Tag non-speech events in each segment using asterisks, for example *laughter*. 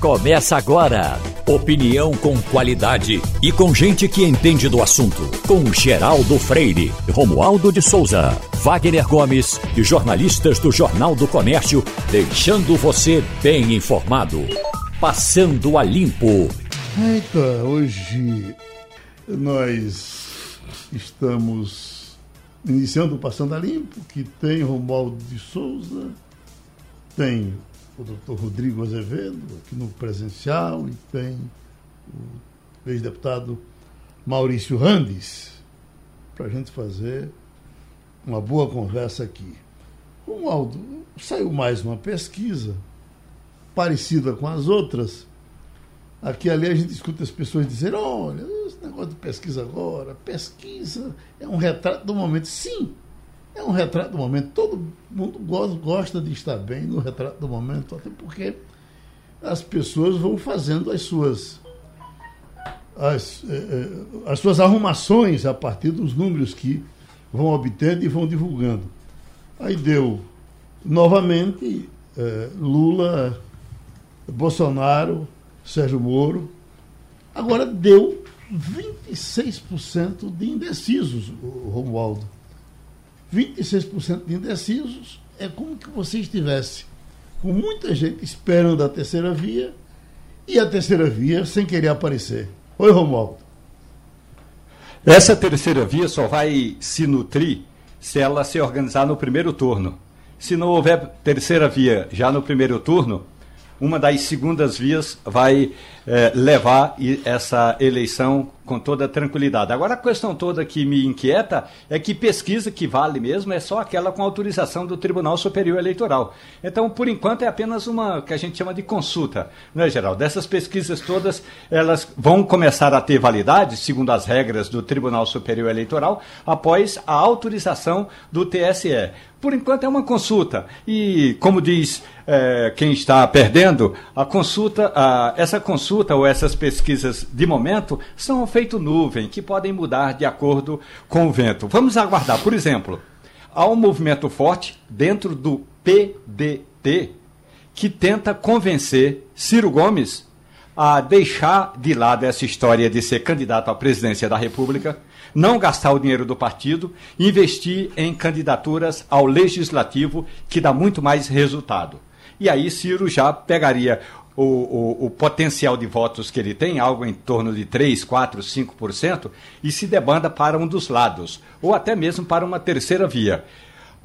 Começa agora. Opinião com qualidade e com gente que entende do assunto. Com Geraldo Freire, Romualdo de Souza, Wagner Gomes e jornalistas do Jornal do Comércio, deixando você bem informado. Passando a limpo. Eita, hoje nós estamos iniciando o Passando a Limpo, que tem Romualdo de Souza, tem o doutor Rodrigo Azevedo, aqui no presencial, e tem o ex-deputado Maurício Randes, para a gente fazer uma boa conversa aqui. Romualdo, saiu mais uma pesquisa parecida com as outras. Aqui ali a gente escuta as pessoas dizer, olha, esse negócio de pesquisa agora, pesquisa é um retrato do momento. Sim, é um retrato do momento. Todo mundo gosta de estar bem no retrato do momento, até porque as pessoas vão fazendo as suas as, eh, eh, as suas arrumações a partir dos números que vão obtendo e vão divulgando. Aí deu novamente eh, Lula, Bolsonaro, Sérgio Moro. Agora deu 26% de indecisos, Romualdo. 26% de indecisos é como que você estivesse com muita gente esperando a terceira via e a terceira via sem querer aparecer. Oi, Romualdo. Essa terceira via só vai se nutrir se ela se organizar no primeiro turno. Se não houver terceira via já no primeiro turno, uma das segundas vias vai eh, levar essa eleição com toda tranquilidade. Agora, a questão toda que me inquieta é que pesquisa que vale mesmo é só aquela com autorização do Tribunal Superior Eleitoral. Então, por enquanto, é apenas uma que a gente chama de consulta, não é, geral? Dessas pesquisas todas, elas vão começar a ter validade, segundo as regras do Tribunal Superior Eleitoral, após a autorização do TSE. Por enquanto é uma consulta. E, como diz é, quem está perdendo, a consulta, a, essa consulta ou essas pesquisas de momento são feito nuvem, que podem mudar de acordo com o vento. Vamos aguardar. Por exemplo, há um movimento forte dentro do PDT que tenta convencer Ciro Gomes a deixar de lado essa história de ser candidato à presidência da República, não gastar o dinheiro do partido, investir em candidaturas ao legislativo, que dá muito mais resultado. E aí Ciro já pegaria o, o, o, potencial de votos que ele tem, algo em torno de 3, 4, 5%, e se debanda para um dos lados, ou até mesmo para uma terceira via.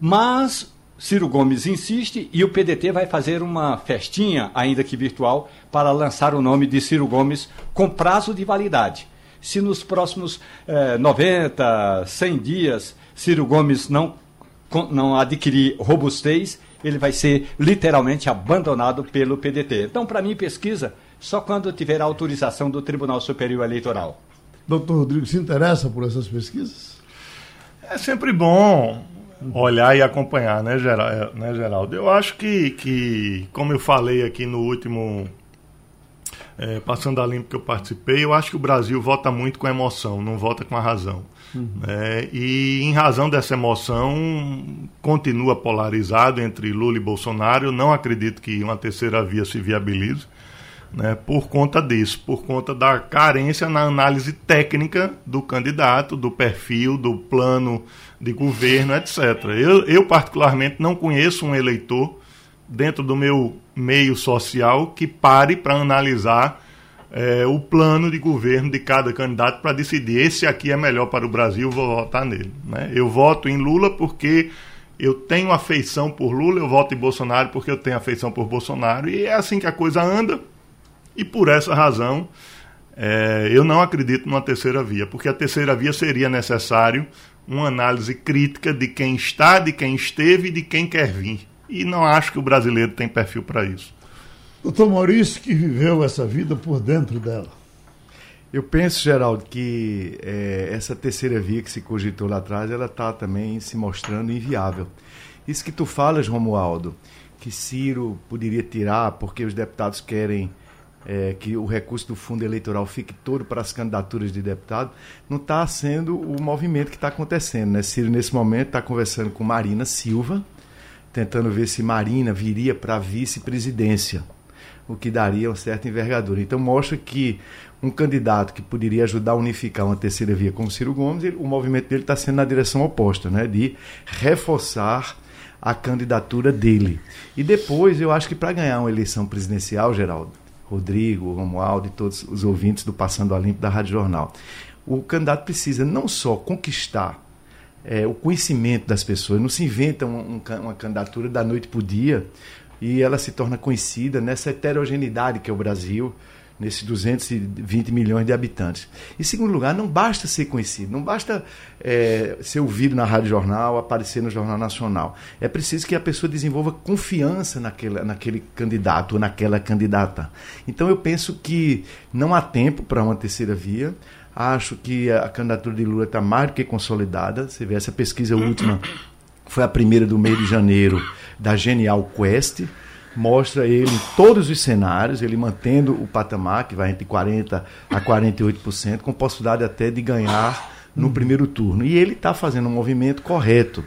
Mas Ciro Gomes insiste e o PDT vai fazer uma festinha, ainda que virtual, para lançar o nome de Ciro Gomes com prazo de validade. Se nos próximos eh, 90, 100 dias Ciro Gomes não, não adquirir robustez, ele vai ser literalmente abandonado pelo PDT. Então, para mim, pesquisa só quando tiver a autorização do Tribunal Superior Eleitoral. Doutor Rodrigo, se interessa por essas pesquisas? É sempre bom olhar e acompanhar, né, é, né, Geraldo? Eu acho que, que, como eu falei aqui no último é, Passando a Limpo que eu participei, eu acho que o Brasil vota muito com emoção, não vota com a razão. Uhum. E em razão dessa emoção, continua polarizado entre Lula e Bolsonaro. Não acredito que uma terceira via se viabilize. Né, por conta disso, por conta da carência na análise técnica do candidato, do perfil, do plano de governo, etc. Eu, eu, particularmente, não conheço um eleitor dentro do meu meio social que pare para analisar é, o plano de governo de cada candidato para decidir esse aqui é melhor para o Brasil, vou votar nele. Né? Eu voto em Lula porque eu tenho afeição por Lula, eu voto em Bolsonaro porque eu tenho afeição por Bolsonaro, e é assim que a coisa anda, e por essa razão é, eu não acredito numa terceira via, porque a terceira via seria necessário uma análise crítica de quem está, de quem esteve e de quem quer vir. E não acho que o brasileiro tem perfil para isso. Doutor Maurício, que viveu essa vida por dentro dela. Eu penso, Geraldo, que é, essa terceira via que se cogitou lá atrás, ela está também se mostrando inviável. Isso que tu falas, Romualdo, que Ciro poderia tirar porque os deputados querem é, que o recurso do fundo eleitoral fique todo para as candidaturas de deputado, não está sendo o movimento que está acontecendo. Né? Ciro, nesse momento, está conversando com Marina Silva, tentando ver se Marina viria para a vice-presidência. O que daria uma certa envergadura. Então mostra que um candidato que poderia ajudar a unificar uma terceira via como Ciro Gomes, ele, o movimento dele está sendo na direção oposta, né? de reforçar a candidatura dele. E depois, eu acho que para ganhar uma eleição presidencial, Geraldo, Rodrigo, Romualdo e todos os ouvintes do Passando a Limpo da Rádio Jornal, o candidato precisa não só conquistar é, o conhecimento das pessoas, não se inventa um, um, uma candidatura da noite para o dia e ela se torna conhecida nessa heterogeneidade que é o Brasil nesses 220 milhões de habitantes. Em segundo lugar, não basta ser conhecido, não basta é, ser ouvido na Rádio Jornal, aparecer no Jornal Nacional. É preciso que a pessoa desenvolva confiança naquele, naquele candidato ou naquela candidata. Então eu penso que não há tempo para uma terceira via. Acho que a candidatura de Lula está mais do que consolidada. Você vê essa pesquisa última, foi a primeira do mês de janeiro, da Genial Quest mostra ele em todos os cenários, ele mantendo o patamar, que vai entre 40% a 48%, com possibilidade até de ganhar no primeiro turno. E ele está fazendo um movimento correto,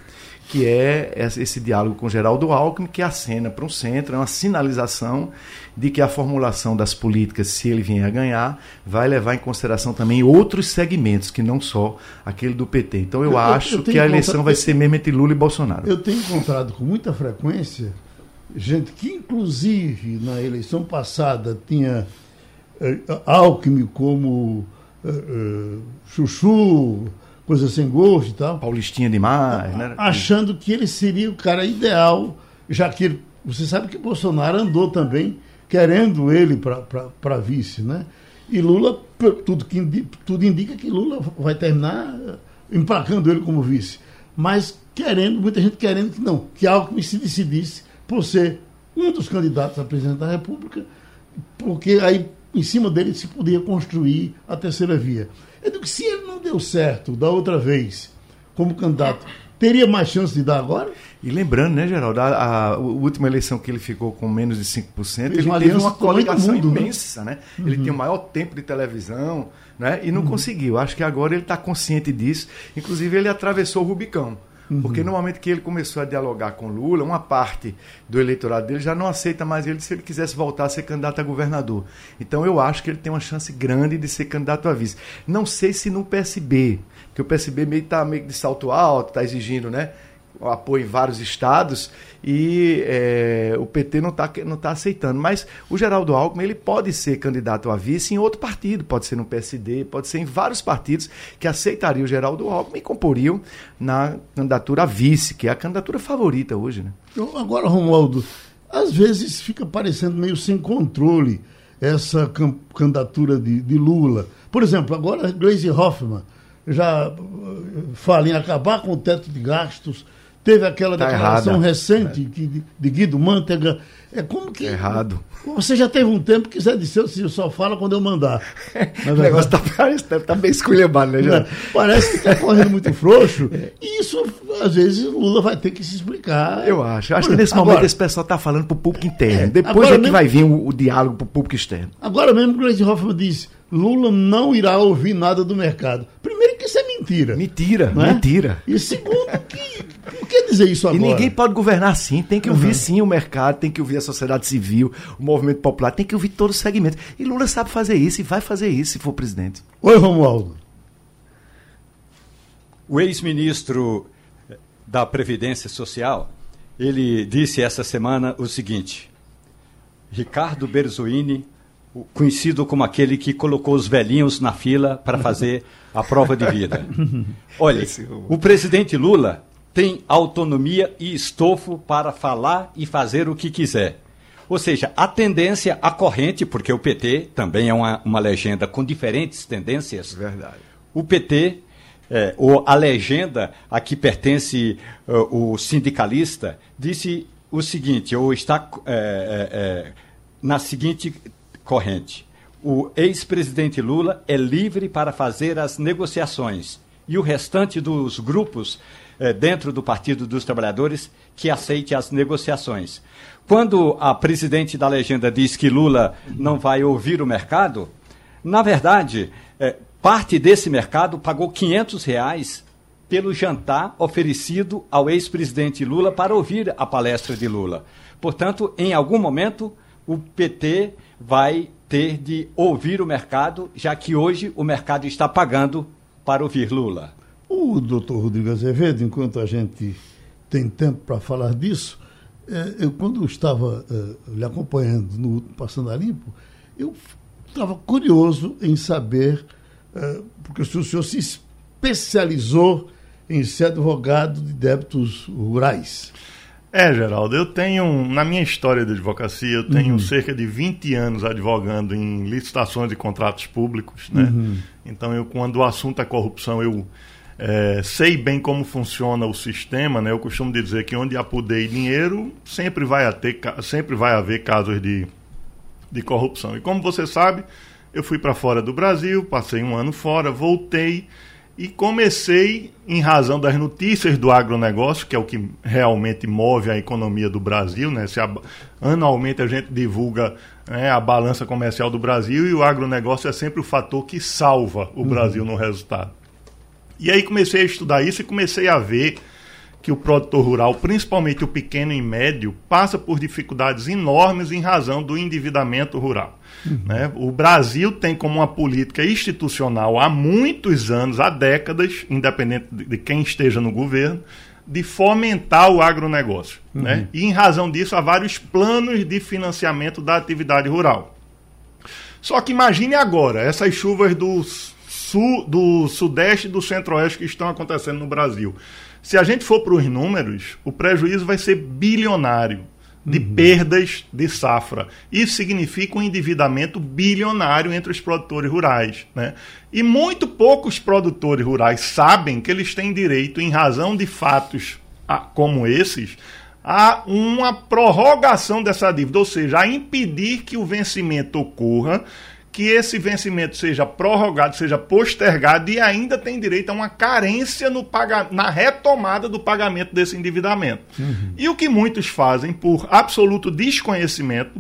que é esse diálogo com Geraldo Alckmin, que acena para um centro, é uma sinalização de que a formulação das políticas, se ele vier a ganhar, vai levar em consideração também outros segmentos, que não só aquele do PT. Então eu, eu acho eu que a eleição vai ser mesmo entre Lula e Bolsonaro. Eu tenho encontrado com muita frequência gente que, inclusive, na eleição passada tinha eh, Alckmin como eh, eh, chuchu, coisa sem gosto e tal. Paulistinha demais, né? Achando que ele seria o cara ideal, já que ele, você sabe que Bolsonaro andou também querendo ele para vice, né? E Lula, tudo, que, tudo indica que Lula vai terminar emplacando ele como vice. Mas querendo, muita gente querendo que não, que Alckmin se decidisse por ser um dos candidatos a presidente da República, porque aí em cima dele se podia construir a terceira via. Eu digo que se ele não deu certo da outra vez como candidato, teria mais chance de dar agora? E lembrando, né, Geraldo, a, a, a, última eleição que ele ficou com menos de 5%, Fez ele uma teve uma coligação mundo, né? imensa, né? né? Uhum. Ele tinha o maior tempo de televisão, né? E não uhum. conseguiu. Acho que agora ele está consciente disso. Inclusive, ele atravessou o Rubicão. Uhum. Porque no momento que ele começou a dialogar com Lula, uma parte do eleitorado dele já não aceita mais ele se ele quisesse voltar a ser candidato a governador. Então eu acho que ele tem uma chance grande de ser candidato a vice. Não sei se no PSB, porque o PSB meio está meio de salto alto, está exigindo, né? Apoio em vários estados e é, o PT não está não tá aceitando. Mas o Geraldo Alckmin ele pode ser candidato a vice em outro partido, pode ser no PSD, pode ser em vários partidos que aceitariam o Geraldo Alckmin e comporiam na candidatura a vice, que é a candidatura favorita hoje. Né? Agora, Romualdo, às vezes fica parecendo meio sem controle essa candidatura de, de Lula. Por exemplo, agora Gleisi Hoffmann já eh, fala em acabar com o teto de gastos, Teve aquela tá declaração errada. recente de, de, Guido Mantega. É como que. Errado. Você já teve um tempo que Zé disse, eu só fala quando eu mandar. *laughs* o negócio tá, tá, tá bem esculhambado, né, já? Parece que está correndo muito frouxo. E isso, às vezes, Lula vai ter que se explicar. Eu acho. Eu acho que nesse agora, momento esse pessoal está falando para o público interno. É, Depois é que mesmo, vai vir o, o diálogo para o público externo. Agora mesmo, o Gleisi Hoffmann disse: Lula não irá ouvir nada do mercado. Primeiro mentira. Mentira, é? mentira. E segundo que não quer dizer isso agora. E ninguém pode governar assim. Tem que ouvir uhum. sim o mercado, tem que ouvir a sociedade civil, o movimento popular, tem que ouvir todos os segmentos. E Lula sabe fazer isso e vai fazer isso se for presidente. Oi, Romualdo. O ex-ministro da Previdência Social, ele disse essa semana o seguinte: Ricardo Berzoini conhecido como aquele que colocou os velhinhos na fila para fazer *laughs* a prova de vida. *laughs* Olha, o presidente Lula tem autonomia e estofo para falar e fazer o que quiser. Ou seja, a tendência, a corrente, porque o PT também é uma, uma legenda com diferentes tendências. Verdade. O PT, é, ou a legenda a que pertence uh, o sindicalista, disse o seguinte, ou está é, é, na seguinte corrente. O ex-presidente Lula é livre para fazer as negociações e o restante dos grupos eh, dentro do Partido dos Trabalhadores que aceite as negociações. Quando a presidente da legenda diz que Lula não vai ouvir o mercado, na verdade, eh, parte desse mercado pagou 500 reais pelo jantar oferecido ao ex-presidente Lula para ouvir a palestra de Lula. Portanto, em algum momento, o PT vai ter de ouvir o mercado, já que hoje o mercado está pagando para ouvir Lula? O doutor Rodrigo Azevedo, enquanto a gente tem tempo para falar disso, é, eu quando estava é, lhe acompanhando no Passando a Limpo, eu estava curioso em saber, é, porque o senhor se especializou em ser advogado de débitos rurais. É, Geraldo, eu tenho, na minha história de advocacia, eu tenho uhum. cerca de 20 anos advogando em licitações de contratos públicos, né? Uhum. Então, eu, quando o assunto é corrupção, eu é, sei bem como funciona o sistema, né? Eu costumo dizer que onde há poder e dinheiro, sempre vai, ter, sempre vai haver casos de, de corrupção. E como você sabe, eu fui para fora do Brasil, passei um ano fora, voltei e comecei, em razão das notícias do agronegócio, que é o que realmente move a economia do Brasil, né? Se anualmente a gente divulga né, a balança comercial do Brasil e o agronegócio é sempre o fator que salva o uhum. Brasil no resultado. E aí comecei a estudar isso e comecei a ver que o produtor rural, principalmente o pequeno e médio, passa por dificuldades enormes em razão do endividamento rural. Uhum. Né? O Brasil tem como uma política institucional há muitos anos, há décadas, independente de quem esteja no governo, de fomentar o agronegócio. Uhum. Né? E em razão disso, há vários planos de financiamento da atividade rural. Só que imagine agora, essas chuvas do sul, do sudeste e do centro-oeste que estão acontecendo no Brasil. Se a gente for para os números, o prejuízo vai ser bilionário de uhum. perdas de safra. Isso significa um endividamento bilionário entre os produtores rurais. Né? E muito poucos produtores rurais sabem que eles têm direito, em razão de fatos como esses, a uma prorrogação dessa dívida, ou seja, a impedir que o vencimento ocorra que esse vencimento seja prorrogado, seja postergado e ainda tem direito a uma carência no paga na retomada do pagamento desse endividamento. Uhum. E o que muitos fazem por absoluto desconhecimento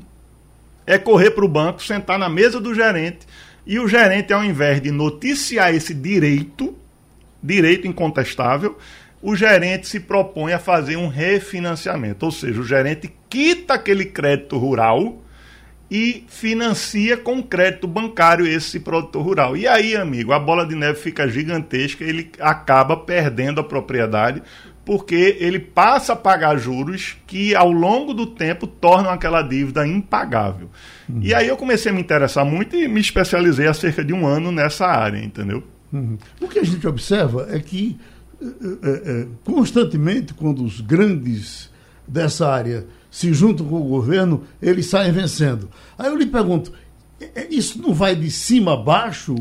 é correr para o banco, sentar na mesa do gerente e o gerente, ao invés de noticiar esse direito, direito incontestável, o gerente se propõe a fazer um refinanciamento, ou seja, o gerente quita aquele crédito rural e financia com crédito bancário esse produtor rural. E aí, amigo, a bola de neve fica gigantesca, ele acaba perdendo a propriedade porque ele passa a pagar juros que ao longo do tempo tornam aquela dívida impagável. Uhum. E aí eu comecei a me interessar muito e me especializei há cerca de um ano nessa área, entendeu? Uhum. O que a gente observa é que é, é, constantemente quando os grandes dessa área se juntam com o governo, eles saem vencendo. Aí eu lhe pergunto, é, é, isso não vai de cima a baixo?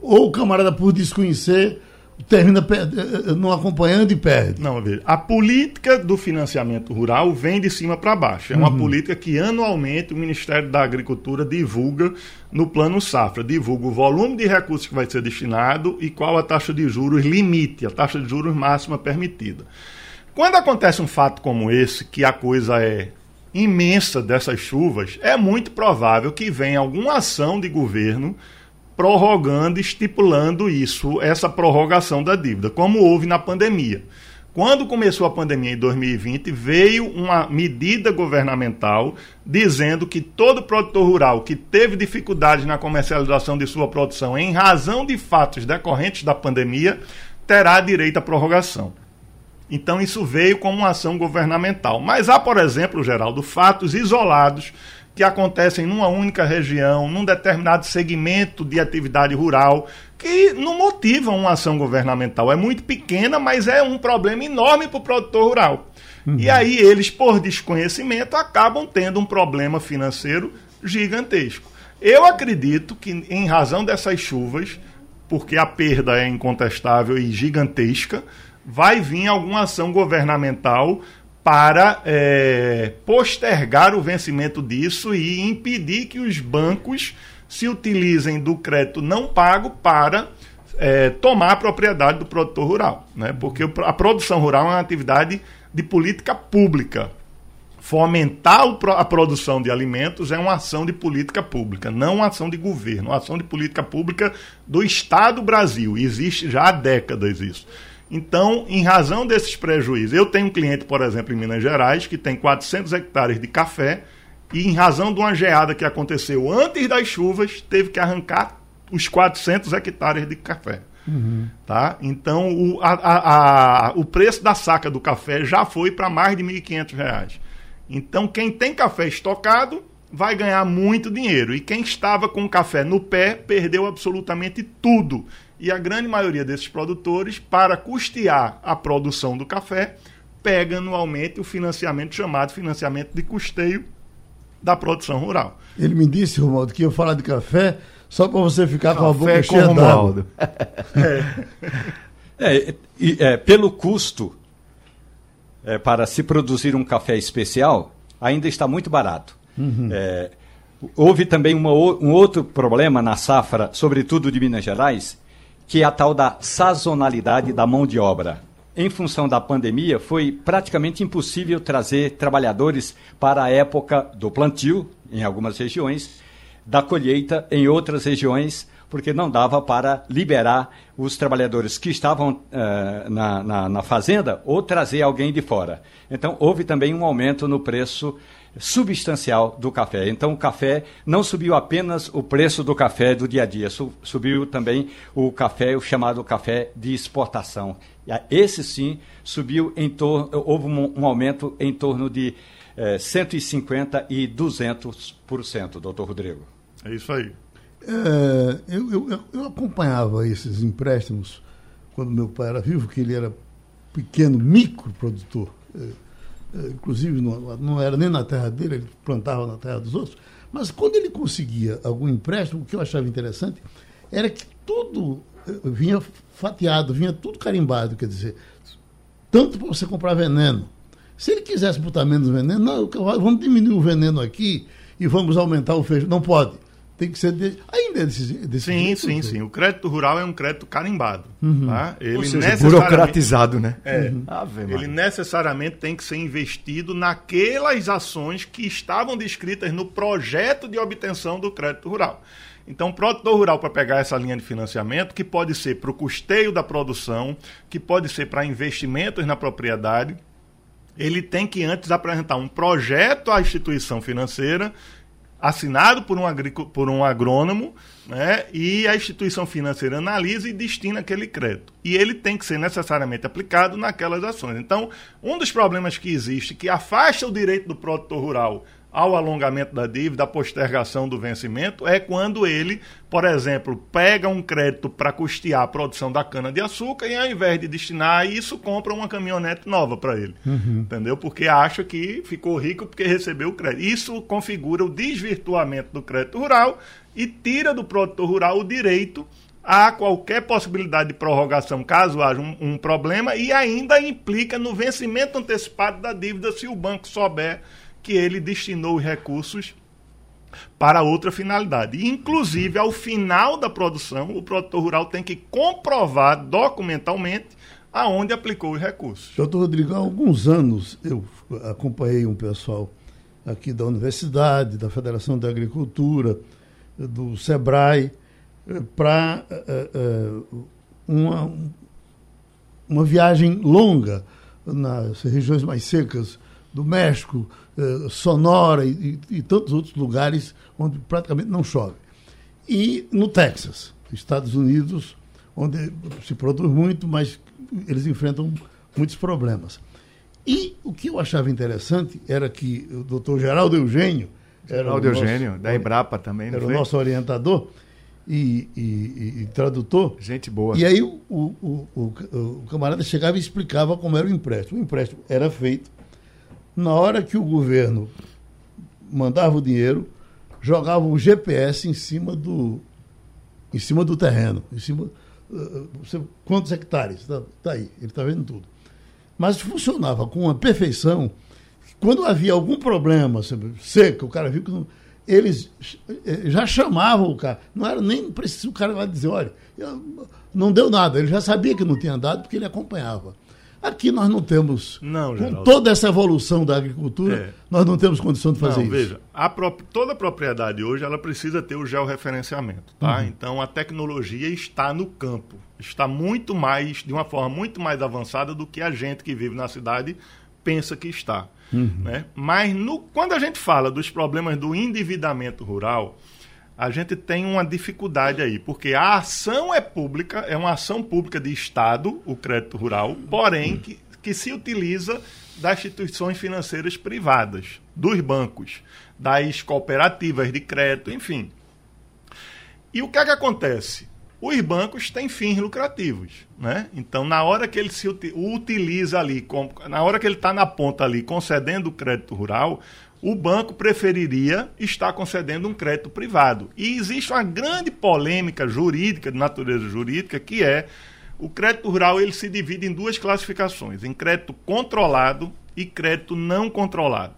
Ou o camarada, por desconhecer, termina é, não acompanhando e perde? Não, veja. A política do financiamento rural vem de cima para baixo. É uma uhum. política que anualmente o Ministério da Agricultura divulga no Plano Safra. Divulga o volume de recursos que vai ser destinado e qual a taxa de juros limite, a taxa de juros máxima permitida. Quando acontece um fato como esse, que a coisa é imensa dessas chuvas, é muito provável que venha alguma ação de governo prorrogando, estipulando isso, essa prorrogação da dívida, como houve na pandemia. Quando começou a pandemia em 2020, veio uma medida governamental dizendo que todo produtor rural que teve dificuldade na comercialização de sua produção em razão de fatos decorrentes da pandemia terá direito à prorrogação. Então isso veio como uma ação governamental. Mas há, por exemplo, Geraldo, fatos isolados que acontecem numa única região, num determinado segmento de atividade rural, que não motivam uma ação governamental. É muito pequena, mas é um problema enorme para o produtor rural. Uhum. E aí eles, por desconhecimento, acabam tendo um problema financeiro gigantesco. Eu acredito que, em razão dessas chuvas, porque a perda é incontestável e gigantesca, vai vir alguma ação governamental para é, postergar o vencimento disso e impedir que os bancos se utilizem do crédito não pago para é, tomar a propriedade do produtor rural. Né? Porque a produção rural é uma atividade de política pública. Fomentar a produção de alimentos é uma ação de política pública, não uma ação de governo, uma ação de política pública do Estado Brasil. Existe já há décadas isso. Então, em razão desses prejuízos, eu tenho um cliente, por exemplo, em Minas Gerais, que tem 400 hectares de café e em razão de uma geada que aconteceu antes das chuvas, teve que arrancar os 400 hectares de café. Uhum. Tá? Então, o, a, a, a, o preço da saca do café já foi para mais de R$ 1.500. Então, quem tem café estocado vai ganhar muito dinheiro. E quem estava com o café no pé perdeu absolutamente tudo. E a grande maioria desses produtores, para custear a produção do café, pega anualmente o financiamento chamado financiamento de custeio da produção rural. Ele me disse, Romualdo, que ia falar de café só para você ficar com a boca cheia d'água. *laughs* É. é, é, pelo custo é, para se produzir um café especial, ainda está muito barato. Uhum. É, houve também uma, um outro problema na safra, sobretudo de Minas Gerais, que é a tal da sazonalidade da mão de obra. Em função da pandemia, foi praticamente impossível trazer trabalhadores para a época do plantio, em algumas regiões, da colheita em outras regiões, porque não dava para liberar os trabalhadores que estavam uh, na, na, na, fazenda ou trazer alguém de fora. Então, houve também um aumento no preço substancial do café. Então, o café não subiu apenas o preço do café do dia a dia, subiu também o café, o chamado café de exportação. Esse sim subiu em torno, houve um, um aumento em torno de eh, 150% e 200%, doutor Rodrigo. É isso aí. É, eu, eu, eu, acompanhava esses empréstimos quando meu pai era vivo, que ele era pequeno microprodutor. Inclusive, não, não, era nem na terra dele, ele plantava na terra dos outros. Mas quando ele conseguia algum empréstimo, o que eu achava interessante era que tudo é, vinha fatiado, vinha tudo carimbado. Quer dizer, tanto para você comprar veneno. Se ele quisesse botar menos veneno, não, vamos diminuir o veneno aqui e vamos aumentar o feijão. Não pode tem que ser de, ainda é desse, desse sim jeito, sim sim. O crédito rural é um crédito carimbado uhum. tá? ele Ou seja, necessariamente, burocratizado né? É, uhum. ele necessariamente tem que ser investido naquelas ações que estavam descritas no projeto de obtenção do crédito rural. Então, o produtor rural, para pegar essa linha de financiamento, que pode ser para o custeio da produção, que pode ser para investimentos na propriedade, ele tem que antes apresentar um projeto à instituição financeira assinado por um, por um agrônomo, né, e a instituição financeira analisa e destina aquele crédito. E ele tem que ser necessariamente aplicado naquelas ações. Então, um dos problemas que existe, que afasta o direito do produtor rural ao alongamento da dívida, à postergação do vencimento, é quando ele, por exemplo, pega um crédito para custear a produção da cana-de-açúcar e, ao invés de destinar a isso, compra uma caminhonete nova para ele. Uhum. Entendeu? Porque acha que ficou rico porque recebeu o crédito. Isso configura o desvirtuamento do crédito rural e tira do produtor rural o direito a qualquer possibilidade de prorrogação caso haja um, um problema e ainda implica no vencimento antecipado da dívida se o banco souber que ele destinou os recursos para outra finalidade. Inclusive, ao final da produção, o produtor rural tem que comprovar documentalmente aonde aplicou os recursos. Doutor Rodrigo, há alguns anos eu acompanhei um pessoal aqui da Universidade, da Federação da Agricultura, do SEBRAE, eh, para uh, uh, uma, uma viagem longa nas regiões mais secas do México, eh, Sonora e, e, e, tantos outros lugares onde praticamente não chove. E no Texas, Estados Unidos, onde se produz muito, mas eles enfrentam muitos problemas. E o que eu achava interessante era que o doutor Geraldo Eugênio. Geraldo Eugênio, nosso, da Embrapa também. Era foi? o nosso orientador e, e, e, tradutor. Gente boa. E aí o, o, o, o, camarada chegava e explicava como era o empréstimo. O empréstimo era feito na hora que o governo mandava o dinheiro, jogava o GPS em cima do, em cima do terreno, em cima. Uh, quantos hectares? Está tá aí, ele está vendo tudo. Mas funcionava com uma perfeição. Quando havia algum problema, seca, o cara viu que não, eles já chamavam o cara. Não era nem preciso o cara lá dizer, olha, não deu nada. Ele já sabia que não tinha dado porque ele acompanhava. Aqui nós não temos, não, com toda essa evolução da agricultura, é. nós não temos condição de fazer não, isso. Veja, a toda propriedade hoje ela precisa ter o georreferenciamento. Tá? Uhum. Então a tecnologia está no campo, está muito mais, de uma forma muito mais avançada do que a gente que vive na cidade pensa que está. Uhum. Né? Mas no, quando a gente fala dos problemas do endividamento rural, a gente tem uma dificuldade aí, porque a ação é pública, é uma ação pública de Estado, o crédito rural, porém que, que se utiliza das instituições financeiras privadas, dos bancos, das cooperativas de crédito, enfim. E o que é que acontece? Os bancos têm fins lucrativos, né? Então, na hora que ele se utiliza ali, na hora que ele está na ponta ali concedendo o crédito rural, o banco preferiria estar concedendo um crédito privado. E existe uma grande polêmica jurídica, de natureza jurídica, que é o crédito rural ele se divide em duas classificações, em crédito controlado e crédito não controlado.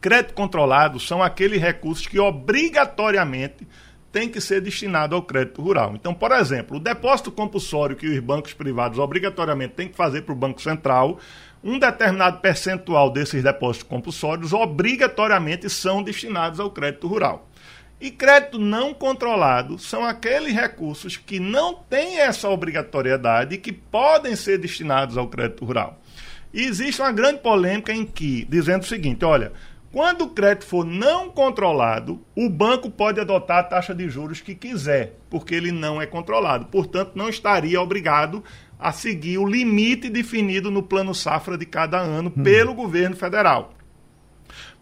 Crédito controlado são aqueles recursos que obrigatoriamente têm que ser destinados ao crédito rural. Então, por exemplo, o depósito compulsório que os bancos privados obrigatoriamente têm que fazer para o Banco Central um determinado percentual desses depósitos compulsórios obrigatoriamente são destinados ao crédito rural. E crédito não controlado são aqueles recursos que não têm essa obrigatoriedade e que podem ser destinados ao crédito rural. E existe uma grande polêmica em que, dizendo o seguinte: olha, quando o crédito for não controlado, o banco pode adotar a taxa de juros que quiser, porque ele não é controlado. Portanto, não estaria obrigado a seguir o limite definido no plano safra de cada ano hum. pelo governo federal.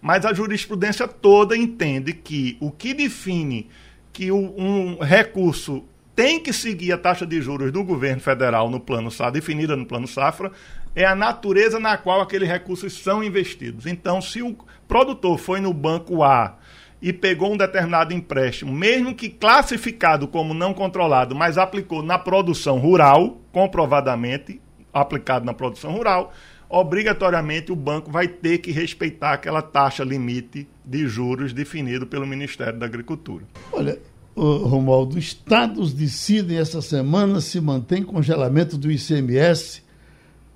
Mas a jurisprudência toda entende que o que define que um recurso tem que seguir a taxa de juros do governo federal no plano safra, definida no plano safra, é a natureza na qual aqueles recursos são investidos. Então, se o produtor foi no banco A e pegou um determinado empréstimo, mesmo que classificado como não controlado, mas aplicou na produção rural, comprovadamente aplicado na produção rural, obrigatoriamente o banco vai ter que respeitar aquela taxa limite de juros definido pelo Ministério da Agricultura. Olha, Romualdo, estados decidem essa semana se mantém congelamento do ICMS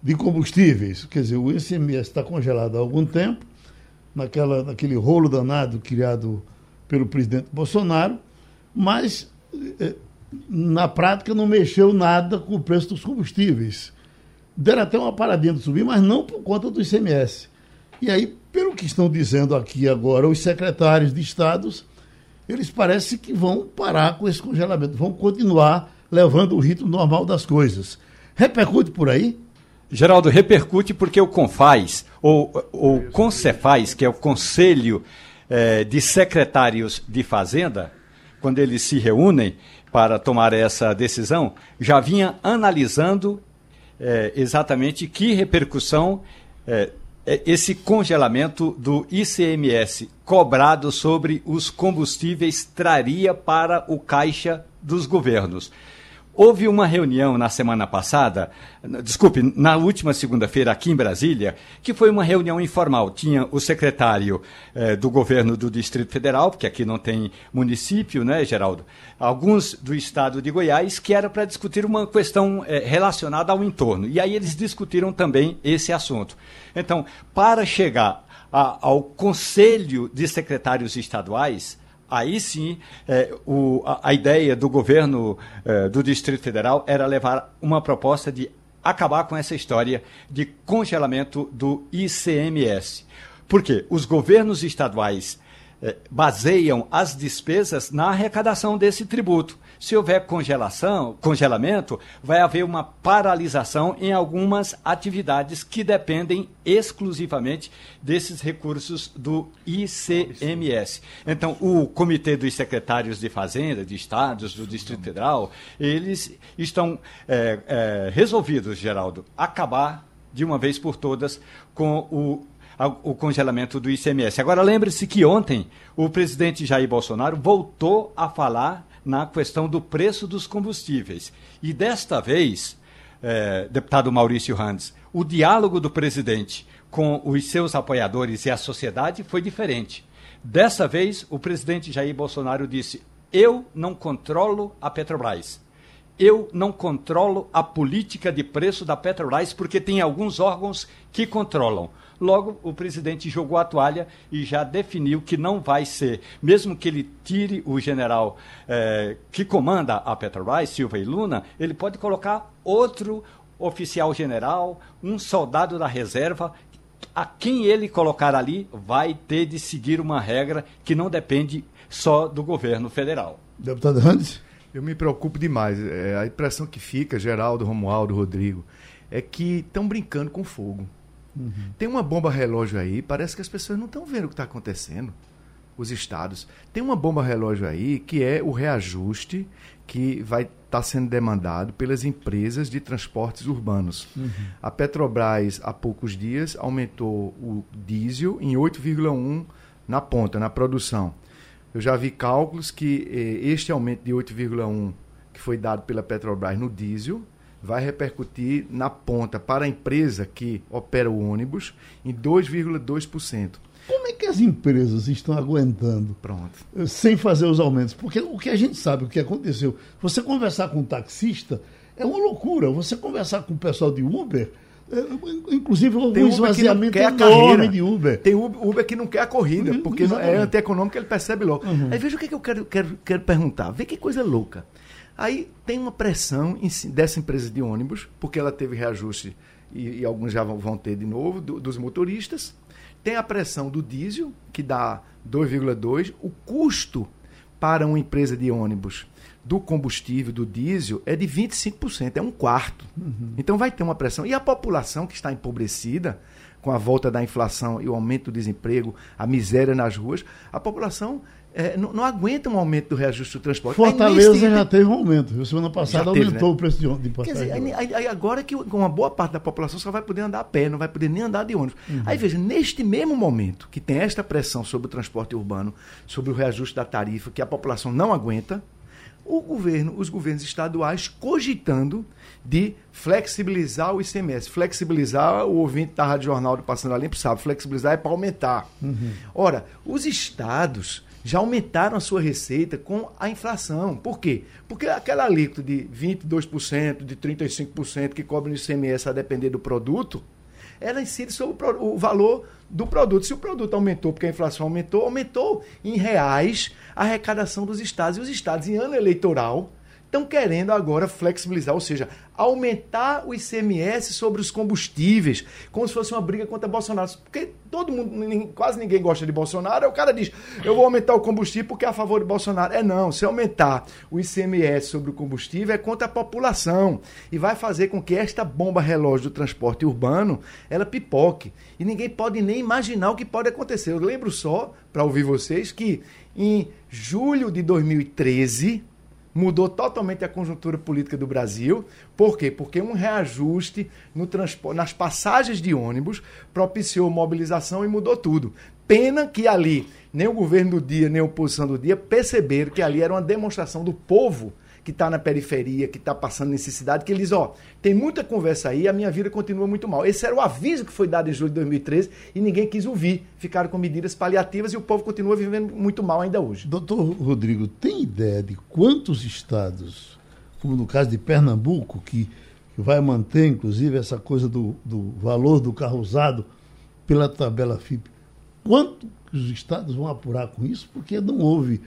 de combustíveis. Quer dizer, o ICMS está congelado há algum tempo naquela, naquele rolo danado criado pelo presidente Bolsonaro, mas eh, na prática não mexeu nada com o preço dos combustíveis. Deram até uma paradinha de subir, mas não por conta do ICMS. E aí, pelo que estão dizendo aqui agora os secretários de estados, eles parecem que vão parar com esse congelamento, vão continuar levando o ritmo normal das coisas. Repercute por aí? Geraldo, repercute porque o CONFAS, ou o CONCEFAS, que é o Conselho eh, de Secretários de Fazenda, quando eles se reúnem para tomar essa decisão, já vinha analisando eh, exatamente que repercussão eh, esse congelamento do ICMS cobrado sobre os combustíveis traria para o caixa dos governos. Houve uma reunião na semana passada, desculpe, na última segunda-feira aqui em Brasília, que foi uma reunião informal. Tinha o secretário eh, do governo do Distrito Federal, porque aqui não tem município, né, Geraldo? Alguns do estado de Goiás, que era para discutir uma questão eh, relacionada ao entorno. E aí eles discutiram também esse assunto. Então, para chegar a, ao Conselho de Secretários Estaduais, aí sim é, o, a, a, ideia do governo é, do Distrito Federal era levar uma proposta de acabar com essa história de congelamento do ICMS. Por quê? Os governos estaduais é, baseiam as despesas na arrecadação desse tributo. Se houver congelação, congelamento, vai haver uma paralisação em algumas atividades que dependem exclusivamente desses recursos do ICMS. Então, o Comitê dos Secretários de Fazenda, de Estados, do Distrito Federal, eles estão é, é, resolvidos, Geraldo, acabar de uma vez por todas com o o congelamento do ICMS. Agora, lembre-se que ontem o presidente Jair Bolsonaro voltou a falar na questão do preço dos combustíveis. E desta vez, é, deputado Maurício Randes, o diálogo do presidente com os seus apoiadores e a sociedade foi diferente. Dessa vez, o presidente Jair Bolsonaro disse: Eu não controlo a Petrobras. Eu não controlo a política de preço da Petrobras porque tem alguns órgãos que controlam. Logo, o presidente jogou a toalha e já definiu que não vai ser, mesmo que ele tire o general eh, que comanda a Petrobras, Silva e Luna, ele pode colocar outro oficial general, um soldado da reserva a quem ele colocar ali vai ter de seguir uma regra que não depende só do governo federal. Deputado Randes? Eu me preocupo demais. É, a impressão que fica, Geraldo, Romualdo, Rodrigo, é que estão brincando com fogo. Uhum. Tem uma bomba relógio aí, parece que as pessoas não estão vendo o que está acontecendo. Os estados. Tem uma bomba relógio aí que é o reajuste que vai estar tá sendo demandado pelas empresas de transportes urbanos. Uhum. A Petrobras, há poucos dias, aumentou o diesel em 8,1 na ponta, na produção. Eu já vi cálculos que eh, este aumento de 8,1 que foi dado pela Petrobras no diesel vai repercutir na ponta para a empresa que opera o ônibus em 2,2%. Como é que as empresas estão aguentando? Pronto. Eh, sem fazer os aumentos? Porque o que a gente sabe, o que aconteceu, você conversar com um taxista é uma loucura. Você conversar com o pessoal de Uber, é, inclusive houve um esvaziamento enorme de Uber. Tem Uber que não quer a corrida, porque Exatamente. é antieconômico, ele percebe logo. Uhum. Aí veja o que, é que eu quero, quero, quero perguntar. Vê que coisa louca. Aí tem uma pressão dessa empresa de ônibus, porque ela teve reajuste e, e alguns já vão, vão ter de novo, do, dos motoristas. Tem a pressão do diesel, que dá 2,2. O custo para uma empresa de ônibus do combustível, do diesel, é de 25%, é um quarto. Uhum. Então vai ter uma pressão. E a população que está empobrecida, com a volta da inflação e o aumento do desemprego, a miséria nas ruas, a população é, não, não, aguenta um aumento do reajuste do transporte. Fortaleza já teve um aumento. Semana passada teve, aumentou né? o preço de, de passagem. Quer dizer, aí, aí, agora que uma boa parte da população só vai poder andar a pé, não vai poder nem andar de ônibus. Uhum. Aí veja, neste mesmo momento que tem esta pressão sobre o transporte urbano, sobre o reajuste da tarifa, que a população não aguenta, o governo, os governos estaduais cogitando de flexibilizar o ICMS. Flexibilizar, o ouvinte da Rádio Jornal do Passando a Limpo sabe, flexibilizar é para aumentar. Uhum. Ora, os estados já aumentaram a sua receita com a inflação. Por quê? Porque aquela alíquota de 22%, de 35% que cobre no ICMS a depender do produto, ela incide sobre o, valor do produto. Se o produto aumentou porque a inflação aumentou, aumentou em reais a arrecadação dos estados. E os estados, em ano eleitoral, estão querendo agora flexibilizar, ou seja, aumentar o ICMS sobre os combustíveis, como se fosse uma briga contra Bolsonaro. Porque todo mundo, quase ninguém gosta de Bolsonaro, o cara diz, eu vou aumentar o combustível porque é a favor de Bolsonaro. É não, se aumentar o ICMS sobre o combustível é contra a população e vai fazer com que esta bomba relógio do transporte urbano, ela pipoque. E ninguém pode nem imaginar o que pode acontecer. Eu lembro só, para ouvir vocês, que em julho de 2013 mudou totalmente a conjuntura política do Brasil. Por quê? Porque um reajuste no nas passagens de ônibus propiciou mobilização e mudou tudo. Pena que ali nem o governo do dia, nem a oposição do dia perceberam que ali era uma demonstração do povo que está na periferia, que está passando necessidade, que eles, ó, tem muita conversa aí, a minha vida continua muito mal. Esse era o aviso que foi dado em julho de 2013 e ninguém quis ouvir. Ficaram com medidas paliativas e o povo continua vivendo muito mal ainda hoje. Doutor Rodrigo, tem ideia de quantos estados, como no caso de Pernambuco, que, que vai manter, inclusive, essa coisa do, do valor do carro usado pela tabela FIP, quanto os estados vão apurar com isso? Porque não houve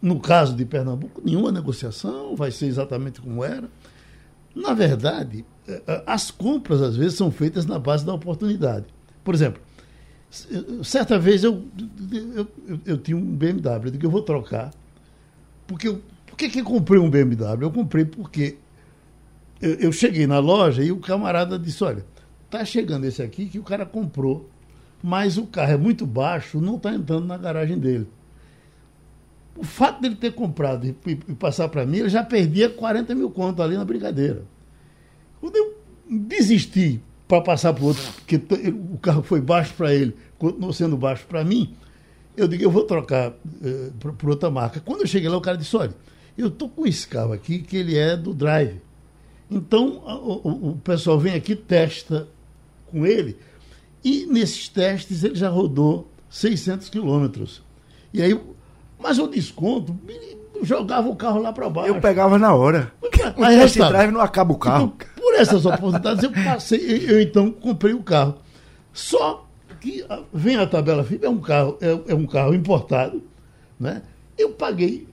no caso de Pernambuco, nenhuma negociação, vai ser exatamente como era. Na verdade, é, é, as compras às vezes são feitas na base da oportunidade. Por exemplo, certa vez eu, eu, eu, eu tinha um BMW, eu digo, eu vou trocar. Porque eu, por que, que eu comprei um BMW? Eu comprei porque eu, eu cheguei na loja e o camarada disse, olha, tá chegando esse aqui que o cara comprou, mas o carro é muito baixo, não está entrando na garagem dele. O fato dele ter comprado e, e, e passar para mim, ele já perdia 40 mil contos ali na brincadeira. Quando eu desisti para passar para o outro, porque o carro foi baixo para ele, continuou sendo baixo para mim, eu digo, eu vou trocar eh, por outra marca. Quando eu cheguei lá, o cara disse, olha, eu estou com esse carro aqui que ele é do drive. Então, o, o pessoal vem aqui, testa com ele, e nesses testes ele já rodou 600 quilômetros. E aí mas o desconto jogava o carro lá para baixo. Eu pegava na hora. O aí, test drive não acaba o carro. Então, por essas oportunidades eu passei, eu, eu, então comprei o carro. Só que ah, vem a tabela FIP, é um carro, é, é um carro importado, né? Eu paguei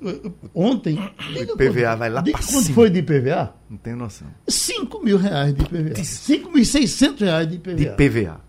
ontem. IPVA vai lá para Quanto foi de IPVA? Não tenho noção. 5 mil reais de IPVA. 5.600 reais de IPVA. De IPVA.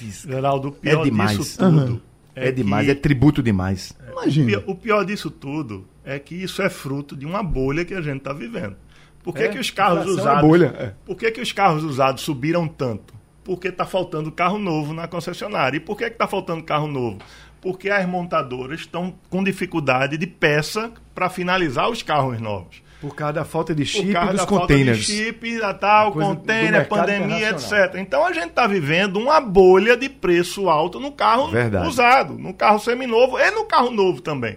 Geraldo, o pior é demais. disso tudo. Uhum. É, é demais, que... é tributo demais. Imagina. O pior, o pior, disso tudo é que isso é fruto de uma bolha que a gente está vivendo. Por que, é, que os carros usados. Bolha. É. Por que, que os carros usados subiram tanto? Porque está faltando carro novo na concessionária. E por que está faltando carro novo? Porque as montadoras estão com dificuldade de peça para finalizar os carros novos. Por causa da falta de chip e dos containers. chip, tal, container, pandemia, etc. Então a gente está vivendo uma bolha de preço alto no carro Verdade. usado, no carro seminovo e no carro novo também.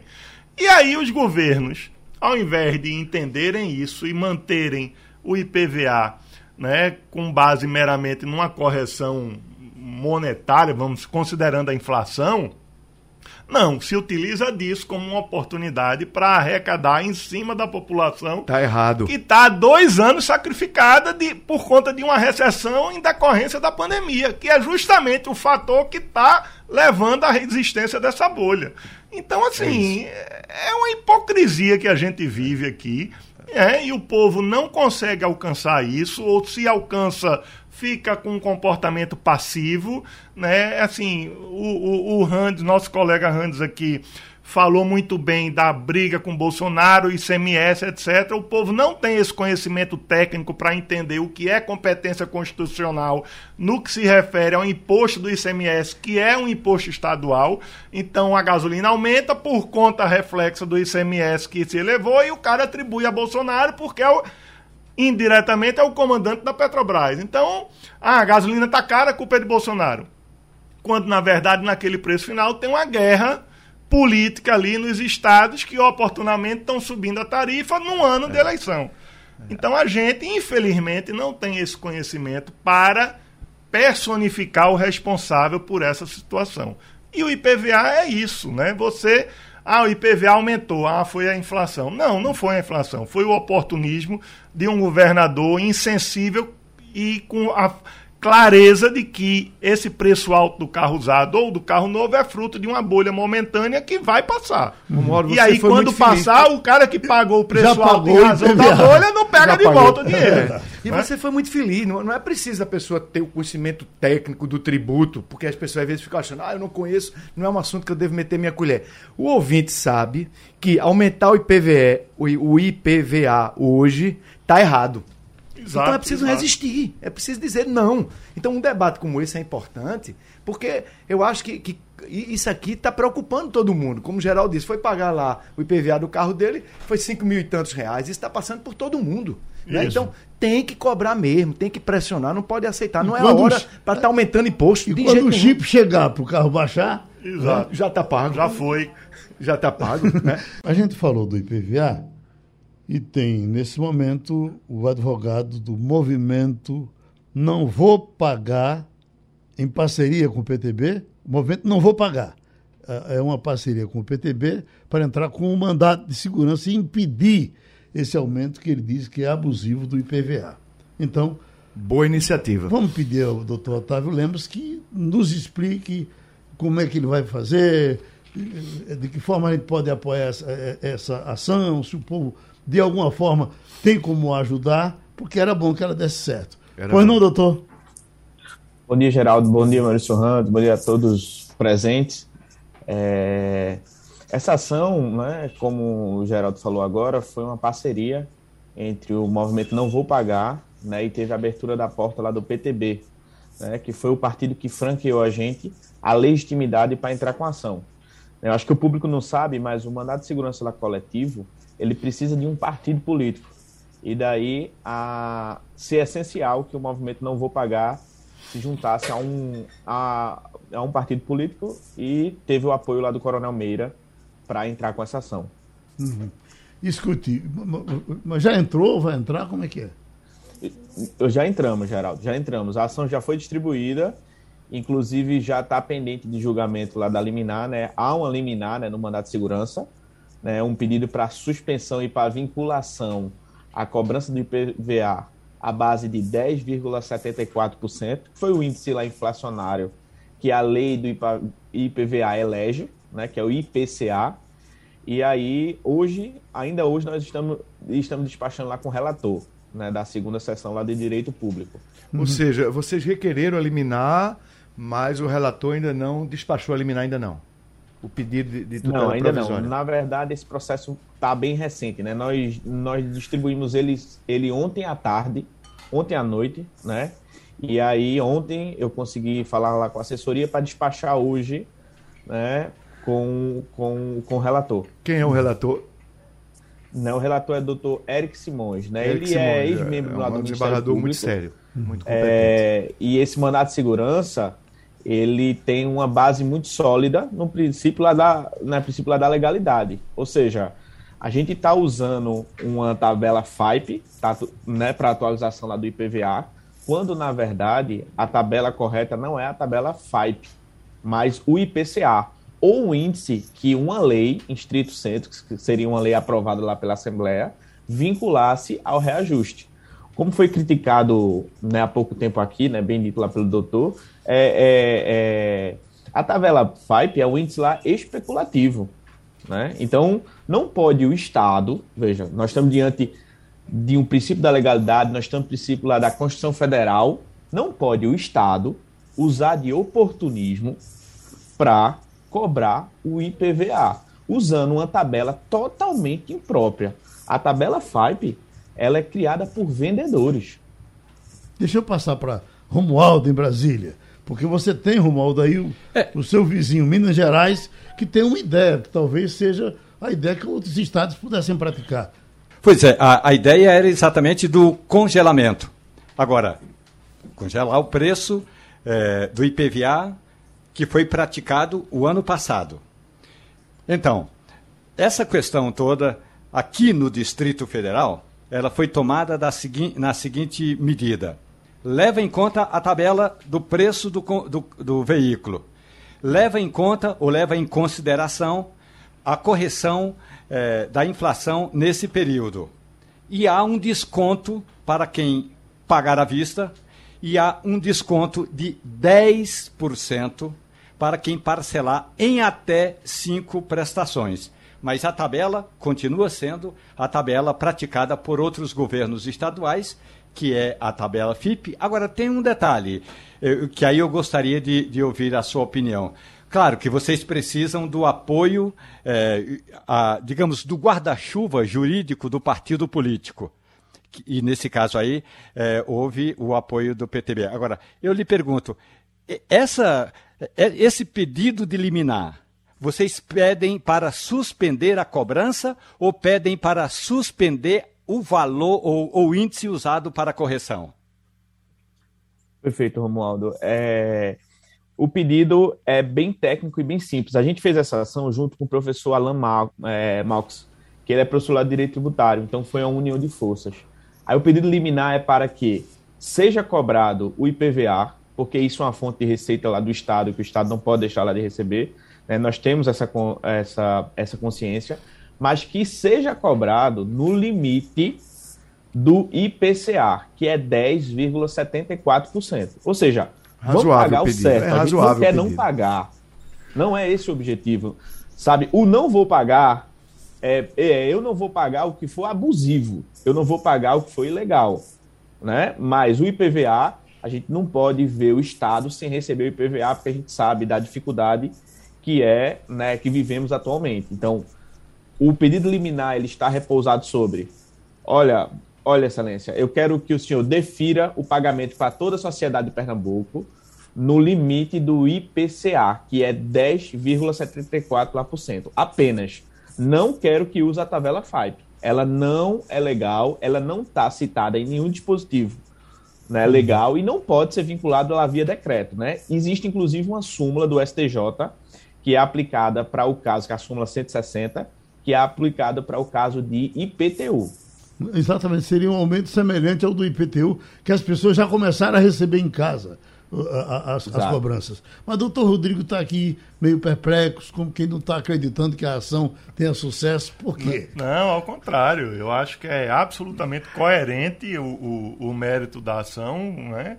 E aí os governos, ao invés de entenderem isso e manterem o IPVA né, com base meramente numa correção monetária, vamos considerando a inflação, não, se utiliza disso como uma oportunidade para arrecadar em cima da população. Tá errado. Que está há dois anos sacrificada de, por conta de uma recessão em decorrência da pandemia, que é justamente o fator que está levando à resistência dessa bolha. Então, assim, é, é uma hipocrisia que a gente vive aqui. É, e o povo não consegue alcançar isso, ou se alcança, fica com um comportamento passivo, né? Assim, o, o, o nosso colega Randes aqui, falou muito bem da briga com Bolsonaro, ICMS, etc. O povo não tem esse conhecimento técnico para entender o que é competência constitucional no que se refere ao imposto do ICMS, que é um imposto estadual. Então a gasolina aumenta por conta reflexa do ICMS que se elevou e o cara atribui a Bolsonaro porque é o, indiretamente é o comandante da Petrobras. Então, ah, a gasolina está cara, a culpa é de Bolsonaro. Quando, na verdade, naquele preço final tem uma guerra política ali nos estados que oportunamente estão subindo a tarifa num ano é. de eleição. É. Então a gente, infelizmente, não tem esse conhecimento para personificar o responsável por essa situação. E o IPVA é isso, né? Você, ah, o IPVA aumentou, ah, foi a inflação. Não, não foi a inflação, foi o oportunismo de um governador insensível e com a clareza de que esse preço alto do carro usado ou do carro novo é fruto de uma bolha momentânea que vai passar. Uhum. E aí, quando passar, feliz. o cara que pagou o preço Já alto em razão da bolha não pega Já de pagou. volta o dinheiro. É. E né? você foi muito feliz. Não, não é preciso a pessoa ter o conhecimento técnico do tributo, porque as pessoas às vezes ficam achando, ah, eu não conheço, não é um assunto que eu devo meter minha colher. O ouvinte sabe que aumentar o IPVE, o IPVA hoje, está errado. Exato, então é preciso exato. resistir, é preciso dizer não. Então um debate como esse é importante, porque eu acho que, que isso aqui está preocupando todo mundo. Como o Geraldo disse, foi pagar lá o IPVA do carro dele, foi 5 mil e tantos reais. Isso está passando por todo mundo. Né? Então tem que cobrar mesmo, tem que pressionar, não pode aceitar. Não é a hora para estar tá aumentando imposto. E quando o chip chegar para o carro baixar, Exato. já está pago. Já foi. Já está pago. né? *laughs* A gente falou do IPVA e tem, nesse momento, o advogado do movimento Não Vou Pagar, em parceria com o PTB, o movimento Não Vou Pagar. É, é uma parceria com o PTB para entrar com um mandato de segurança e impedir esse aumento que ele diz que é abusivo do IPVA. Então. Boa iniciativa. Vamos pedir ao doutor Otávio Lemos que nos explique como é que ele vai fazer, de que forma a gente pode apoiar essa, essa ação, se o povo de alguma forma, tem como ajudar, porque era bom que ela desse certo. Era pois bom. não, doutor? Bom dia, Geraldo. Bom dia, Maurício Rando. Bom dia a todos presentes. É... Essa ação, né, como o Geraldo falou agora, foi uma parceria entre o movimento Não Vou Pagar né, e teve a abertura da porta lá do PTB, né, que foi o partido que franqueou a gente a legitimidade para entrar com a ação. Eu acho que o público não sabe, mas o mandato de segurança lá coletivo ele precisa de um partido político. E daí a ser essencial que o movimento Não Vou Pagar se juntasse a um, a, a um partido político e teve o apoio lá do Coronel Meira para entrar com essa ação. Uhum. Escute, mas já entrou, vai entrar? Como é que é? Já entramos, Geraldo, já entramos. A ação já foi distribuída, inclusive já está pendente de julgamento lá da liminar, né? Há uma liminar né, no mandato de segurança, né, um pedido para suspensão e para vinculação à cobrança do IPVA à base de 10,74%, que foi o índice lá inflacionário que a lei do IPVA elege, né, que é o IPCA. E aí, hoje, ainda hoje, nós estamos, estamos despachando lá com o relator né, da segunda sessão lá de Direito Público. Ou uhum. seja, vocês requereram eliminar mas o relator ainda não despachou a liminar, ainda não. O pedido de, de tutela Não, ainda provisória. não. Na verdade, esse processo está bem recente, né? Nós, nós distribuímos ele, ele ontem à tarde, ontem à noite, né? E aí ontem eu consegui falar lá com a assessoria para despachar hoje, né? Com, com, com o relator. Quem é o relator? Não, o relator é o doutor Eric Simões, né? Eric ele é Simões, é ex-membro é, é um do Ministério Público. muito sério, muito competente. É, e esse mandato de segurança, ele tem uma base muito sólida no princípio lá da, no princípio lá da legalidade. Ou seja, a gente está usando uma tabela FIPE tá, né, para atualização lá do IPVA, quando na verdade a tabela correta não é a tabela FIPE, mas o IPCA, ou o índice que uma lei, em estrito senso, que seria uma lei aprovada lá pela Assembleia, vinculasse ao reajuste. Como foi criticado né, há pouco tempo aqui, né, bem dito lá pelo doutor, é, é, é, a tabela FIPE é um índice lá especulativo. Né? Então, não pode o Estado, veja, nós estamos diante de um princípio da legalidade, nós estamos princípio lá da Constituição Federal, não pode o Estado usar de oportunismo para cobrar o IPVA, usando uma tabela totalmente imprópria. A tabela FIPE, ela é criada por vendedores. Deixa eu passar para Romualdo em Brasília, porque você tem, Romualdo, aí o, é. o seu vizinho Minas Gerais, que tem uma ideia, que talvez seja a ideia que outros estados pudessem praticar. Pois é, a, a ideia era exatamente do congelamento. Agora, congelar o preço é, do IPVA que foi praticado o ano passado. Então, essa questão toda, aqui no Distrito Federal, ela foi tomada da segui na seguinte medida. Leva em conta a tabela do preço do, do, do veículo. Leva em conta ou leva em consideração a correção eh, da inflação nesse período. E há um desconto para quem pagar à vista e há um desconto de 10% para quem parcelar em até cinco prestações. Mas a tabela continua sendo a tabela praticada por outros governos estaduais, que é a tabela FIP. Agora, tem um detalhe, eh, que aí eu gostaria de, de ouvir a sua opinião. Claro que vocês precisam do apoio, é, a, digamos, do guarda-chuva jurídico do partido político. E nesse caso aí, é, houve o apoio do PTB. Agora, eu lhe pergunto, essa, esse pedido de liminar, vocês pedem para suspender a cobrança ou pedem para suspender o valor ou índice usado para correção? Perfeito, Romualdo. É, o pedido é bem técnico e bem simples. A gente fez essa ação junto com o professor Alan Mal, é, Malx, que ele é professor lá de Direito Tributário, então foi uma união de forças. Aí o pedido liminar é para que seja cobrado o IPVA, porque isso é uma fonte de receita lá do Estado, que o Estado não pode deixar lá de receber. Né? Nós temos essa, essa, essa consciência, mas que seja cobrado no limite do IPCA, que é 10,74%. Ou seja, Razoável Vamos pagar o certo. É a gente não quer não pagar. Não é esse o objetivo. Sabe, o não vou pagar é, é, eu não vou pagar o que for abusivo. Eu não vou pagar o que for ilegal. Né? Mas o IPVA, a gente não pode ver o Estado sem receber o IPVA, porque a gente sabe da dificuldade que é, né, que vivemos atualmente. Então, o pedido liminar ele está repousado sobre, olha, olha, excelência, eu quero que o senhor defira o pagamento para toda a sociedade de Pernambuco no limite do IPCA, que é 10,74%. Apenas. Não quero que use a tabela FIPE. Ela não é legal, ela não está citada em nenhum dispositivo né, uhum. legal e não pode ser vinculado à via decreto. Né? Existe, inclusive, uma súmula do STJ que é aplicada para o caso, que é a súmula 160, que é aplicada para o caso de IPTU. Exatamente, seria um aumento semelhante ao do IPTU, que as pessoas já começaram a receber em casa as, as cobranças. Mas o doutor Rodrigo está aqui meio perplexo, como quem não está acreditando que a ação tenha sucesso. Por quê? Não, ao contrário. Eu acho que é absolutamente coerente o, o, o mérito da ação, né?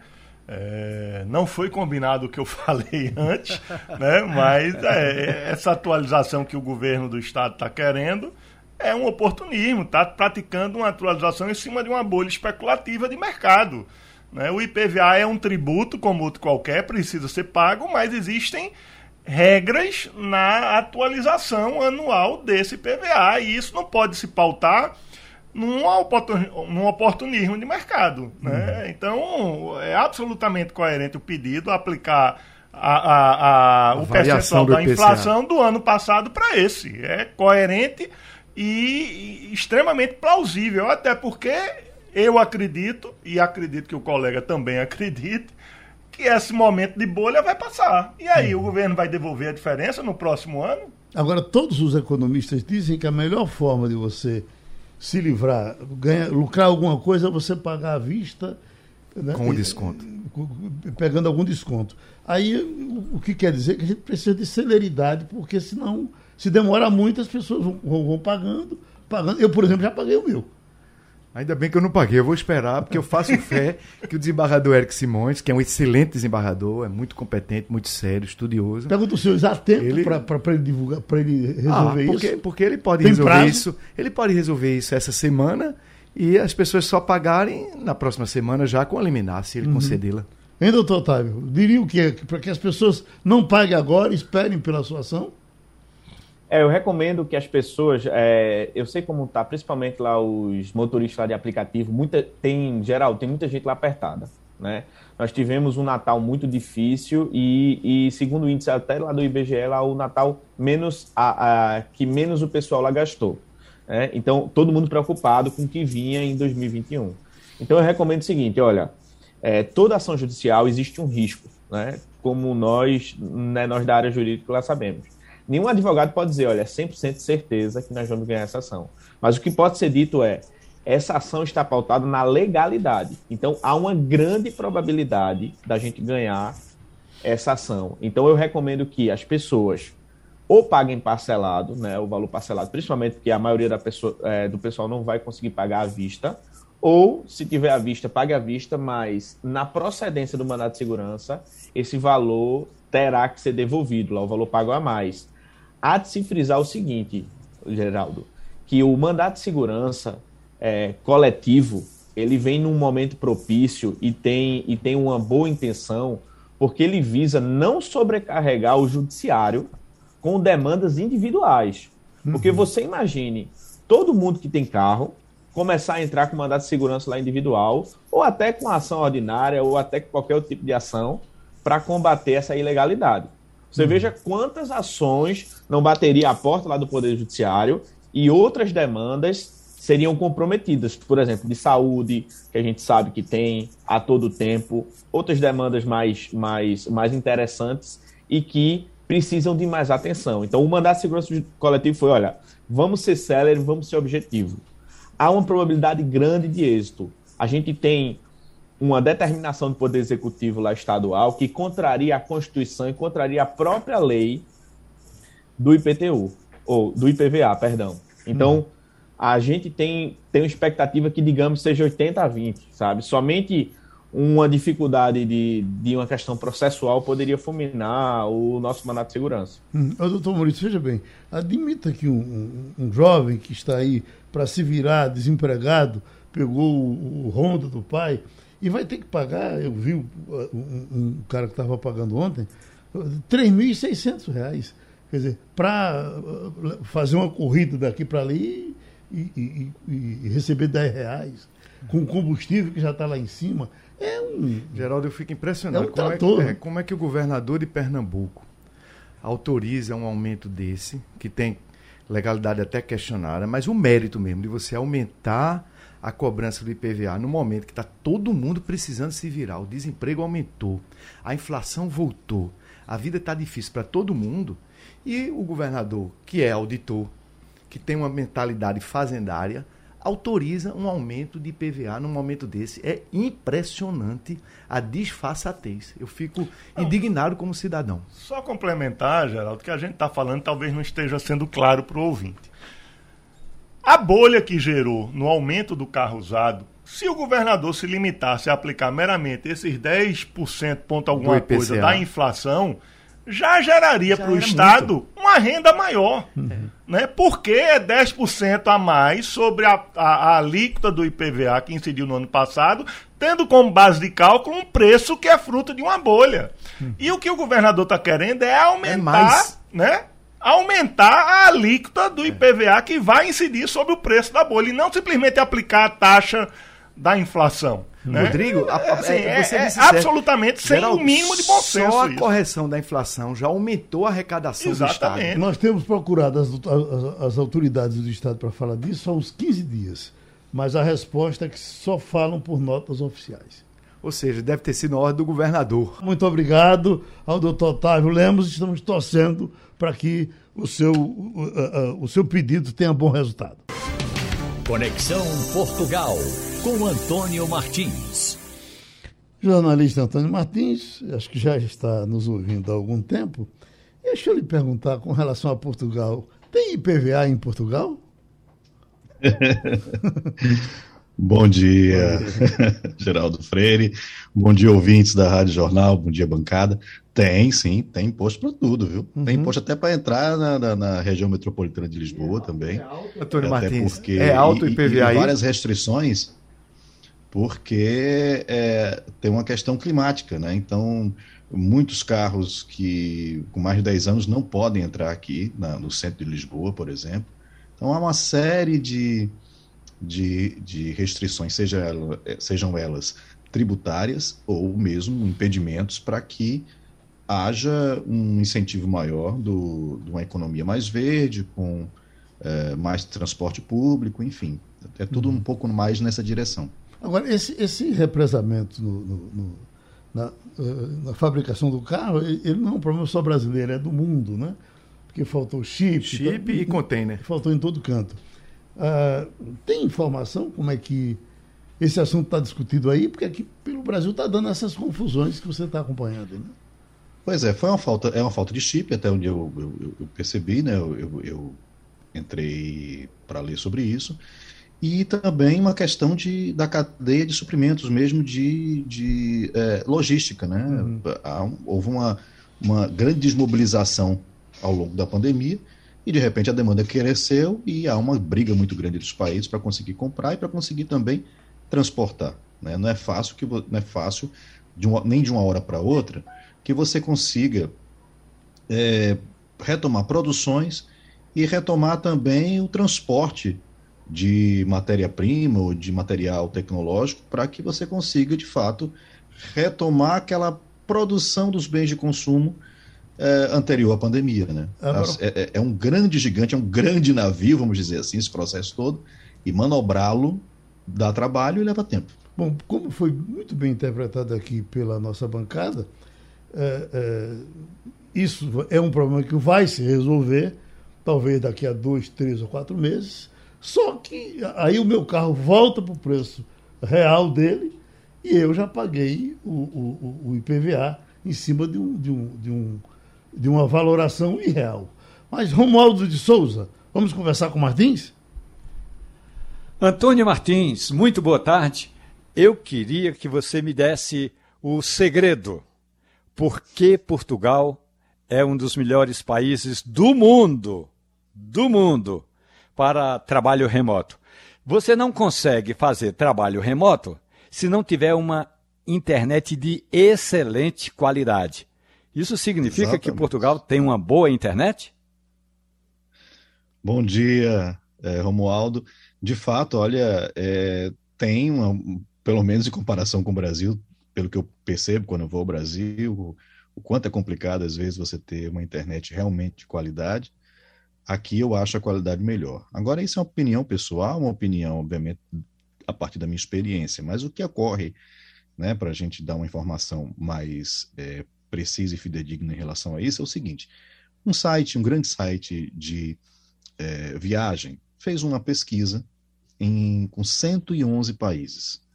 É, não foi combinado o que eu *laughs* falei antes, né? mas é, essa atualização que o governo do estado está querendo é um oportunismo, está praticando uma atualização em cima de uma bolha especulativa de mercado. Né? O IPVA é um tributo, como outro qualquer, precisa ser pago, mas existem regras na atualização anual desse IPVA e isso não pode se pautar num, oportunismo de mercado. Né? Uhum. Então, é absolutamente coerente o pedido aplicar a, a, a, o percentual da inflação do ano passado para esse. É coerente e, e extremamente plausível, até porque eu acredito, e acredito que o colega também *laughs* acredite, que esse momento de bolha vai passar. E aí, o governo vai devolver a diferença no próximo ano? Agora, todos os economistas dizem que a melhor forma de você se livrar, ganhar, lucrar alguma coisa você pagar à vista. Né? Com desconto. Pegando algum desconto. Aí, o que quer dizer que a gente precisa de celeridade, porque senão, se demora muito, as pessoas vão, vão pagando, pagando. Eu, por exemplo, já paguei o meu. Ainda bem que eu não paguei, eu vou esperar, porque eu faço *laughs* fé que o desembargador Eric Simões, que é um excelente desembargador, é muito competente, muito sério, estudioso. Pergunta o senhor, há tempo ele... para ele divulgar, para ele resolver ah, porque, isso? Porque ele pode Tem resolver prazo? isso. Ele pode resolver isso essa semana e as pessoas só pagarem na próxima semana já com a liminar, se ele uhum. concedê-la. Hein, doutor Otávio? Diria o quê? Para que as pessoas não paguem agora, esperem pela sua ação? É, eu recomendo que as pessoas, é, eu sei como tá, principalmente lá os motoristas lá de aplicativo, muita, tem, geral, tem muita gente lá apertada, né? Nós tivemos um Natal muito difícil e, e segundo o índice até lá do IBGE, lá o Natal menos a, a que menos o pessoal lá gastou. Né? Então, todo mundo preocupado com o que vinha em 2021. Então, eu recomendo o seguinte, olha, é, toda ação judicial existe um risco, né? Como nós, né, nós da área jurídica lá sabemos Nenhum advogado pode dizer, olha, 100% de certeza que nós vamos ganhar essa ação. Mas o que pode ser dito é, essa ação está pautada na legalidade. Então, há uma grande probabilidade da gente ganhar essa ação. Então, eu recomendo que as pessoas ou paguem parcelado, né, o valor parcelado, principalmente porque a maioria da pessoa, é, do pessoal não vai conseguir pagar à vista, ou, se tiver à vista, pague à vista, mas na procedência do mandato de segurança, esse valor terá que ser devolvido, lá o valor pago a mais. Há de se frisar o seguinte, Geraldo, que o mandato de segurança é, coletivo ele vem num momento propício e tem, e tem uma boa intenção, porque ele visa não sobrecarregar o judiciário com demandas individuais. Porque uhum. você imagine, todo mundo que tem carro começar a entrar com mandato de segurança lá individual, ou até com ação ordinária, ou até com qualquer outro tipo de ação, para combater essa ilegalidade. Você uhum. veja quantas ações não bateria a porta lá do Poder Judiciário e outras demandas seriam comprometidas, por exemplo, de saúde, que a gente sabe que tem a todo tempo, outras demandas mais, mais, mais interessantes e que precisam de mais atenção. Então, o mandato de segurança coletivo foi: olha, vamos ser célere, vamos ser objetivo. Há uma probabilidade grande de êxito. A gente tem uma determinação do Poder Executivo lá estadual que contraria a Constituição e contraria a própria lei do IPTU, ou do IPVA, perdão. Então, hum. a gente tem, tem uma expectativa que, digamos, seja 80 a 20, sabe? Somente uma dificuldade de, de uma questão processual poderia fulminar o nosso mandato de segurança. Hum. Doutor Maurício, veja bem, admita que um, um, um jovem que está aí para se virar desempregado, pegou o, o Honda do pai e vai ter que pagar, eu vi um, um cara que estava pagando ontem, R$ 3.600. Quer dizer, para uh, fazer uma corrida daqui para ali e, e, e, receber 10 reais, com combustível que já está lá em cima, é um. Geraldo, eu fico impressionado. É um como, é, que, é, como é que o governador de Pernambuco autoriza um aumento desse, que tem legalidade até questionada, mas o mérito mesmo de você aumentar a cobrança do IPVA no momento que está todo mundo precisando se virar, o desemprego aumentou, a inflação voltou, a vida está difícil para todo mundo, e o governador, que é auditor, que tem uma mentalidade fazendária, autoriza um aumento de IPVA num momento desse. É impressionante a disfarçatez. Eu fico não, indignado como cidadão. Só complementar, Geraldo, que a gente está falando talvez não esteja sendo claro para o ouvinte. A bolha que gerou no aumento do carro usado, se o governador se limitasse a aplicar meramente esses 10% ponto alguma coisa da inflação, já geraria para o Estado muito. uma renda maior. Uhum. Né? Porque é 10% a mais sobre a, a, a alíquota do IPVA que incidiu no ano passado, tendo como base de cálculo um preço que é fruto de uma bolha. Uhum. E o que o governador está querendo é aumentar, é né? Aumentar a alíquota do IPVA que vai incidir sobre o preço da bolha e não simplesmente aplicar a taxa da inflação. Né? Rodrigo, a, a, é, assim, é, é, é absolutamente sem o um mínimo de bom senso. Só a isso. correção da inflação já aumentou a arrecadação Exatamente. do Estado. Nós temos procurado as, as, as autoridades do Estado para falar disso há uns 15 dias, mas a resposta é que só falam por notas oficiais. Ou seja, deve ter sido na ordem do governador. Muito obrigado ao doutor Otávio Lemos. Estamos torcendo para que o seu, o, o, o seu pedido tenha bom resultado. Conexão Portugal com Antônio Martins. Jornalista Antônio Martins, acho que já está nos ouvindo há algum tempo. Deixa eu lhe perguntar com relação a Portugal. Tem IPVA em Portugal? *laughs* Bom dia, *laughs* Geraldo Freire. Bom dia, ouvintes da Rádio Jornal. Bom dia, bancada. Tem, sim, tem imposto para tudo, viu? Uhum. Tem imposto até para entrar na, na, na, região metropolitana de Lisboa é também. É alto, Antônio Martins. Porque, é alto o IPVA e, e várias restrições, porque é, tem uma questão climática, né? Então, muitos carros que com mais de 10 anos não podem entrar aqui na, no centro de Lisboa, por exemplo. Então, há uma série de, de, de restrições, seja ela, sejam elas tributárias ou mesmo impedimentos para que haja um incentivo maior do, de uma economia mais verde, com é, mais transporte público, enfim. É tudo uhum. um pouco mais nessa direção. Agora, esse, esse represamento no, no, no, na, uh, na, fabricação do carro, ele não é um problema só brasileiro, é do mundo, né? Porque faltou chip. Chip tá, e container. Faltou em todo canto. Uh, tem informação como é que esse assunto está discutido aí? Porque aqui pelo Brasil está dando essas confusões que você está acompanhando, né? Pois é, foi uma falta, é uma falta de chip, até onde eu, eu, eu percebi, né? Eu, eu, entrei para ler sobre isso. E também uma questão de, da cadeia de suprimentos mesmo de, de é, logística, né? Uhum. Houve uma, uma grande desmobilização ao longo da pandemia e de repente a demanda cresceu e há uma briga muito grande dos países para conseguir comprar e para conseguir também transportar. Né? Não é fácil que não é fácil de uma, nem de uma hora para outra que você consiga é, retomar produções e retomar também o transporte de matéria-prima ou de material tecnológico para que você consiga, de fato, retomar aquela produção dos bens de consumo é, anterior à pandemia. Né? É, é, é, um grande gigante, é um grande navio, vamos dizer assim, esse processo todo, e manobrá-lo dá trabalho e leva tempo. Bom, como foi muito bem interpretado aqui pela nossa bancada, isso é um problema que vai se resolver, talvez daqui a dois, três ou quatro meses. Só que aí o meu carro volta para o preço real dele e eu já paguei o, o, o IPVA em cima de, um, de, um, de, um, de uma valoração irreal. Mas Romualdo de Souza, vamos conversar com Martins? Antônio Martins, muito boa tarde. Eu queria que você me desse o segredo por que Portugal é um dos melhores países do mundo, do mundo, para trabalho remoto. Você não consegue fazer trabalho remoto se não tiver uma internet de excelente qualidade. Isso significa Exatamente. que Portugal tem uma boa internet? Bom dia, é, Romualdo. De fato, olha, é, tem uma, pelo menos em comparação com o Brasil, pelo que eu percebo quando eu vou ao Brasil, o quanto é complicado às vezes você ter uma internet realmente de qualidade. Aqui eu acho a qualidade melhor. Agora, isso é uma opinião pessoal, uma opinião, obviamente, a partir da minha experiência, mas o que ocorre, né, para a gente dar uma informação mais é, precisa e fidedigna em relação a isso, é o seguinte: um site, um grande site de é, viagem, fez uma pesquisa em, com 111 países.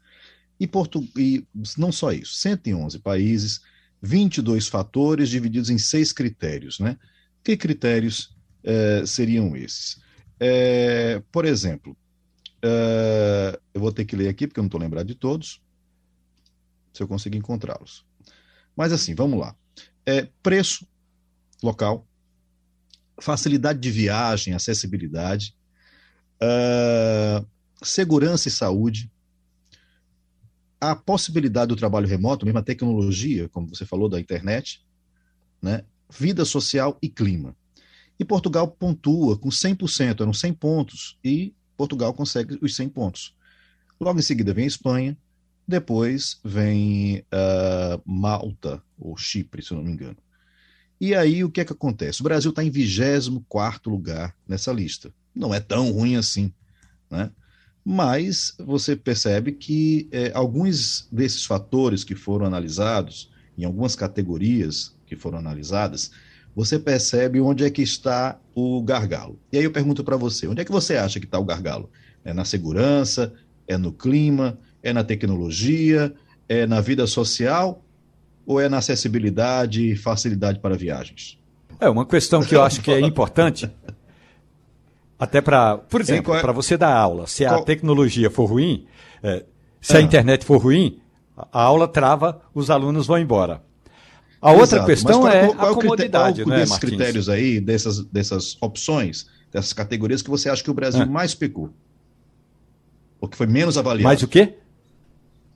E, Portu... e não só isso, 111 países, 22 fatores divididos em seis critérios. Né? Que critérios é, seriam esses? É, por exemplo, é, eu vou ter que ler aqui porque eu não estou lembrado de todos, se eu conseguir encontrá-los. Mas assim, vamos lá. preço, local, facilidade de viagem, acessibilidade, uh, segurança e saúde, a possibilidade do trabalho remoto, mesmo a tecnologia, como você falou, da internet, né? vida social e clima. E Portugal pontua com 100%, eram 100 pontos, e Portugal consegue os 100 pontos. Logo em seguida vem a Espanha, depois vem uh, Malta, ou Chipre, se eu não me engano. E aí o que é que acontece? O Brasil está em 24 lugar nessa lista. Não é tão ruim assim, né? Mas você percebe que é, alguns desses fatores que foram analisados, em algumas categorias que foram analisadas, você percebe onde é que está o gargalo. E aí eu pergunto para você, onde é que você acha que está o gargalo? É na segurança? É no clima? É na tecnologia? É na vida social? Ou é na acessibilidade e facilidade para viagens? É uma questão que eu acho que é importante até para, por exemplo, é, para você dar aula, se qual... a tecnologia for ruim, é, se a ah. internet for ruim, a aula trava, os alunos vão embora. A Exato. outra questão qual, é qual, a comodidade, qual, né, desses critérios aí, dessas, dessas opções, dessas categorias que você acha que o Brasil ah. mais pecou? Ou que foi menos avaliado? Mais o quê?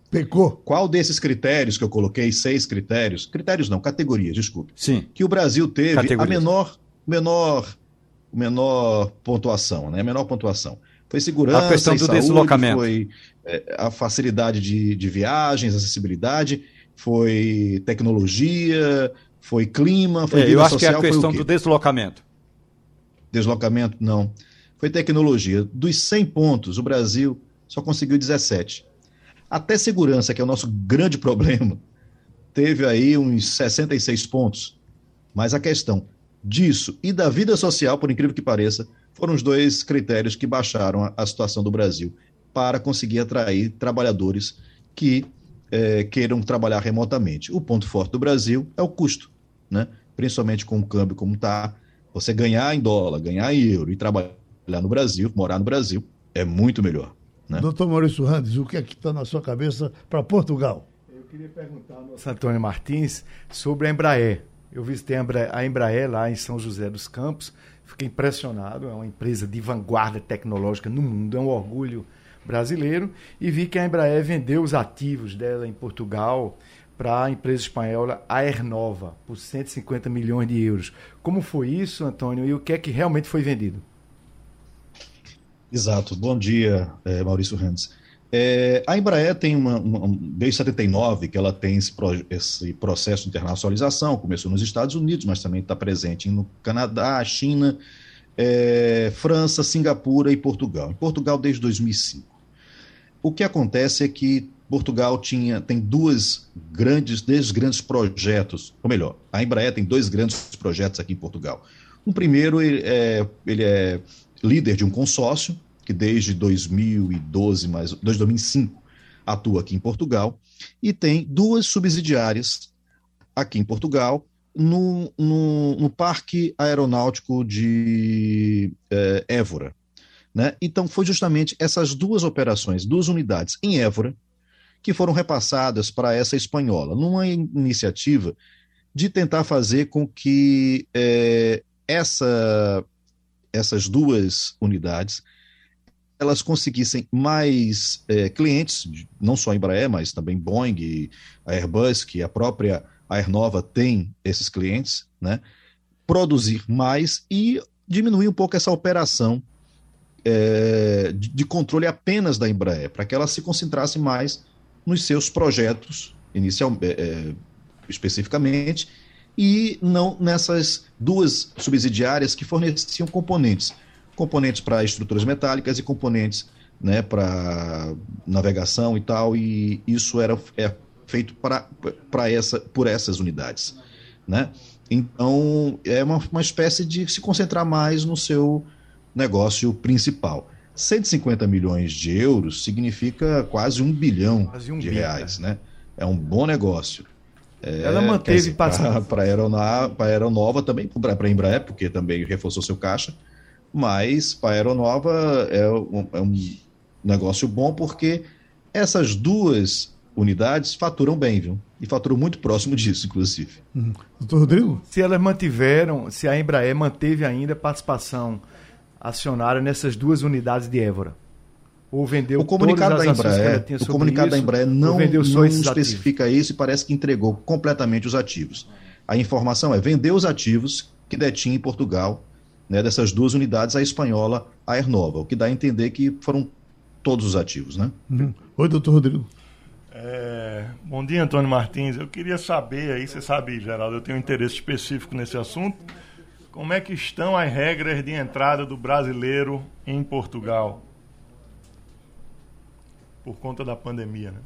Pecou. Qual desses critérios que eu coloquei, seis critérios, critérios não, categorias, desculpe. Sim. Que o Brasil teve a menor, menor menor pontuação, né? Menor pontuação. Foi segurança, a questão do saúde, deslocamento. foi é, a facilidade de, de viagens, acessibilidade, foi tecnologia, foi clima, foi é, Eu acho social, que é a questão do deslocamento. Deslocamento, não. Foi tecnologia. Dos 100 pontos, o Brasil só conseguiu 17. Até segurança, que é o nosso grande *laughs* problema, teve aí uns 66 pontos. Mas a questão, disso e da vida social, por incrível que pareça, foram os dois critérios que baixaram a, a situação do Brasil para conseguir atrair trabalhadores que é, queiram trabalhar remotamente. O ponto forte do Brasil é o custo, né? principalmente com o câmbio como está. Você ganhar em dólar, ganhar em euro e trabalhar no Brasil, morar no Brasil, é muito melhor. Né? Doutor Maurício Randes, o que é que está na sua cabeça para Portugal? Eu queria perguntar ao nosso Antônio Martins sobre a Embraer. Eu visitei a Embraer lá em São José dos Campos, fiquei impressionado, é uma empresa de vanguarda tecnológica no mundo, é um orgulho brasileiro, e vi que a Embraer vendeu os ativos dela em Portugal para a empresa espanhola Aernova por 150 milhões de euros. Como foi isso, Antônio, e o que é que realmente foi vendido? Exato. Bom dia, eh, Maurício Randes. É, a Embraer tem uma, uma, desde 79 que ela tem esse, pro, esse, processo de internacionalização, começou nos Estados Unidos, mas também está presente no Canadá, China, é, França, Singapura e Portugal. Em Portugal desde 2005. O que acontece é que Portugal tinha, tem duas grandes, dois grandes projetos, ou melhor, a Embraer tem dois grandes projetos aqui em Portugal. Um primeiro, ele é, ele é líder de um consórcio, que desde 2012, mais, desde 2005, atua aqui em Portugal, e tem duas subsidiárias aqui em Portugal, no, no, no Parque Aeronáutico de é, Évora. Né? Então, foi justamente essas duas operações, duas unidades em Évora, que foram repassadas para essa espanhola, numa iniciativa de tentar fazer com que é, essa, essas duas unidades elas conseguissem mais é, clientes, não só a Embraer, mas também Boeing, a Airbus, que a própria Aernova tem esses clientes, né? produzir mais e diminuir um pouco essa operação é, de, controle apenas da Embraer, para que ela se concentrasse mais nos seus projetos, inicial, é especificamente, e não nessas duas subsidiárias que forneciam componentes componentes para estruturas metálicas e componentes né, para navegação e tal, e isso era é feito para essa, por essas unidades. Né? Então, é uma, uma espécie de se concentrar mais no seu negócio principal. 150 milhões de euros significa quase um bilhão quase um de reais, né? É um bom negócio. É, Ela manteve para a aeronova, aeronova também, para a Embraer, porque também reforçou seu caixa, mas para a aeronova é um, é um negócio bom porque essas duas unidades faturam bem, viu? E faturam muito próximo disso, inclusive. Uhum. Doutor Rodrigo? Se elas mantiveram, se a Embraer manteve ainda participação acionária nessas duas unidades de Évora. Ou vendeu o comunicado da Embraer, o comunicado isso, da Embraer não, não especifica ativos. isso e parece que entregou completamente os ativos. A informação é vender os ativos que detinha em Portugal, né, dessas duas unidades, a espanhola, a Aernova, o que dá a entender que foram todos os ativos, né? Uhum. Oi, doutor Rodrigo. É, bom dia, Antônio Martins. Eu queria saber aí, você sabe, Geraldo, eu tenho um interesse específico nesse assunto. Como é que estão as regras de entrada do brasileiro em Portugal? Por conta da pandemia, né?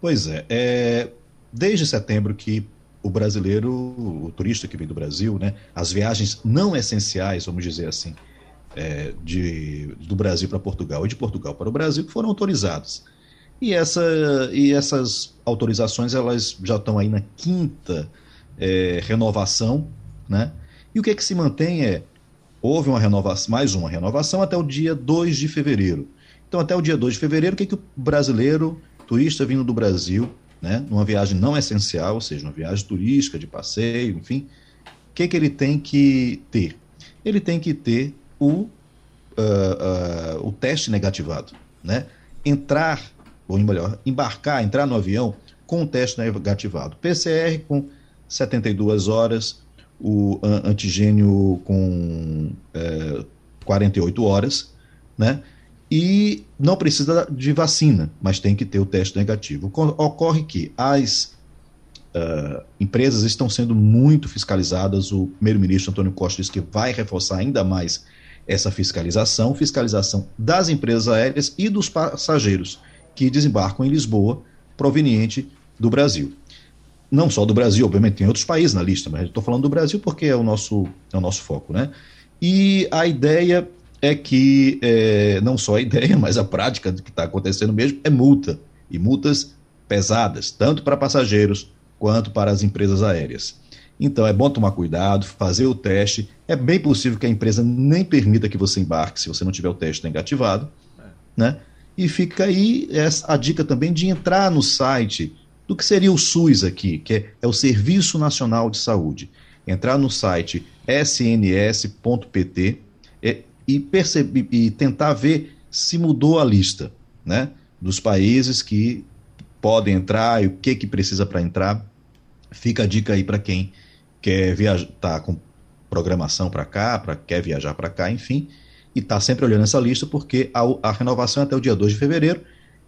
Pois é, é desde setembro que o brasileiro, o turista que vem do Brasil, né, as viagens não essenciais, vamos dizer assim, é, de, do Brasil para Portugal e de Portugal para o Brasil foram autorizadas. E, essa, e essas autorizações elas já estão aí na quinta é, renovação, né? E o que é que se mantém é houve uma renovação, mais uma renovação até o dia 2 de fevereiro. Então, até o dia 2 de fevereiro, o que, é que o brasileiro, turista vindo do Brasil, né, numa viagem não essencial, ou seja, uma viagem turística, de passeio, enfim, o que, que ele tem que ter? Ele tem que ter o, uh, uh, o teste negativado, né? Entrar, ou melhor, embarcar, entrar no avião com o teste negativado. PCR com 72 horas, o antigênio com é, 48 horas, né? E não precisa de vacina, mas tem que ter o teste negativo. Ocorre que as uh, empresas estão sendo muito fiscalizadas. O primeiro-ministro Antônio Costa disse que vai reforçar ainda mais essa fiscalização fiscalização das empresas aéreas e dos passageiros que desembarcam em Lisboa, proveniente do Brasil não só do Brasil, obviamente tem outros países na lista, mas estou falando do Brasil porque é o nosso, é o nosso foco, né? E a ideia é que, é, não só a ideia, *laughs* mas a prática do que está acontecendo mesmo é multa, e multas pesadas, tanto para passageiros quanto para as empresas aéreas. Então é bom tomar cuidado, fazer o teste. É bem possível que a empresa nem permita que você embarque se você não tiver o teste negativado, né? E fica aí essa, a dica também de entrar no site do que seria o SUS aqui, que é, é o Serviço Nacional de Saúde. Entrar no site sns.pt é, e, perceber, e tentar ver se mudou a lista né, dos países que podem entrar e o que, que precisa para entrar. Fica a dica aí para quem quer viajar, tá com programação para cá, para quer viajar para cá, enfim, e está sempre olhando essa lista, porque a, a renovação é até o dia 2 de fevereiro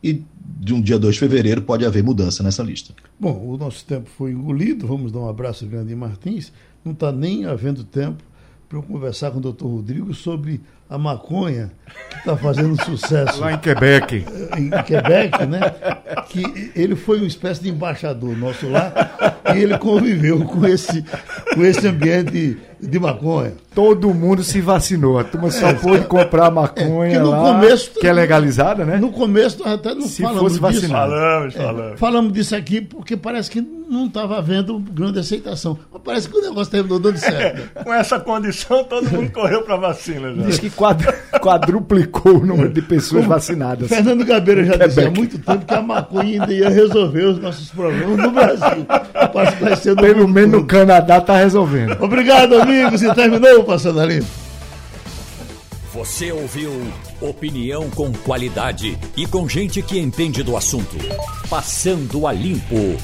e de um dia 2 de fevereiro pode haver mudança nessa lista. Bom, o nosso tempo foi engolido, vamos dar um abraço grande em Martins. Não está nem havendo tempo para eu conversar com o doutor Rodrigo sobre a maconha que está fazendo sucesso. Lá em Quebec. Em Quebec, né? Que ele foi uma espécie de embaixador nosso lá e ele conviveu com esse, com esse ambiente de maconha. Todo mundo se vacinou. A turma só é, pôde comprar maconha é, no lá, começo, que é legalizada, né? No começo nós até não se falamos fosse vacinado. disso. Falamos, falamos. É, falamos disso aqui porque parece que não estava havendo grande aceitação. Mas parece que o negócio terminou dando certo. *laughs* com essa condição, todo mundo correu para a vacina. Já. Diz que quadru, *laughs* quadruplicou o número de pessoas Como vacinadas. Fernando Gabeira já dizia há muito tempo que a maconha ainda ia resolver os nossos problemas no Brasil. Pelo menos no Canadá está resolvendo. Obrigado, amigos. E terminou o Passando a Limpo. Você ouviu opinião com qualidade e com gente que entende do assunto. Passando a Limpo.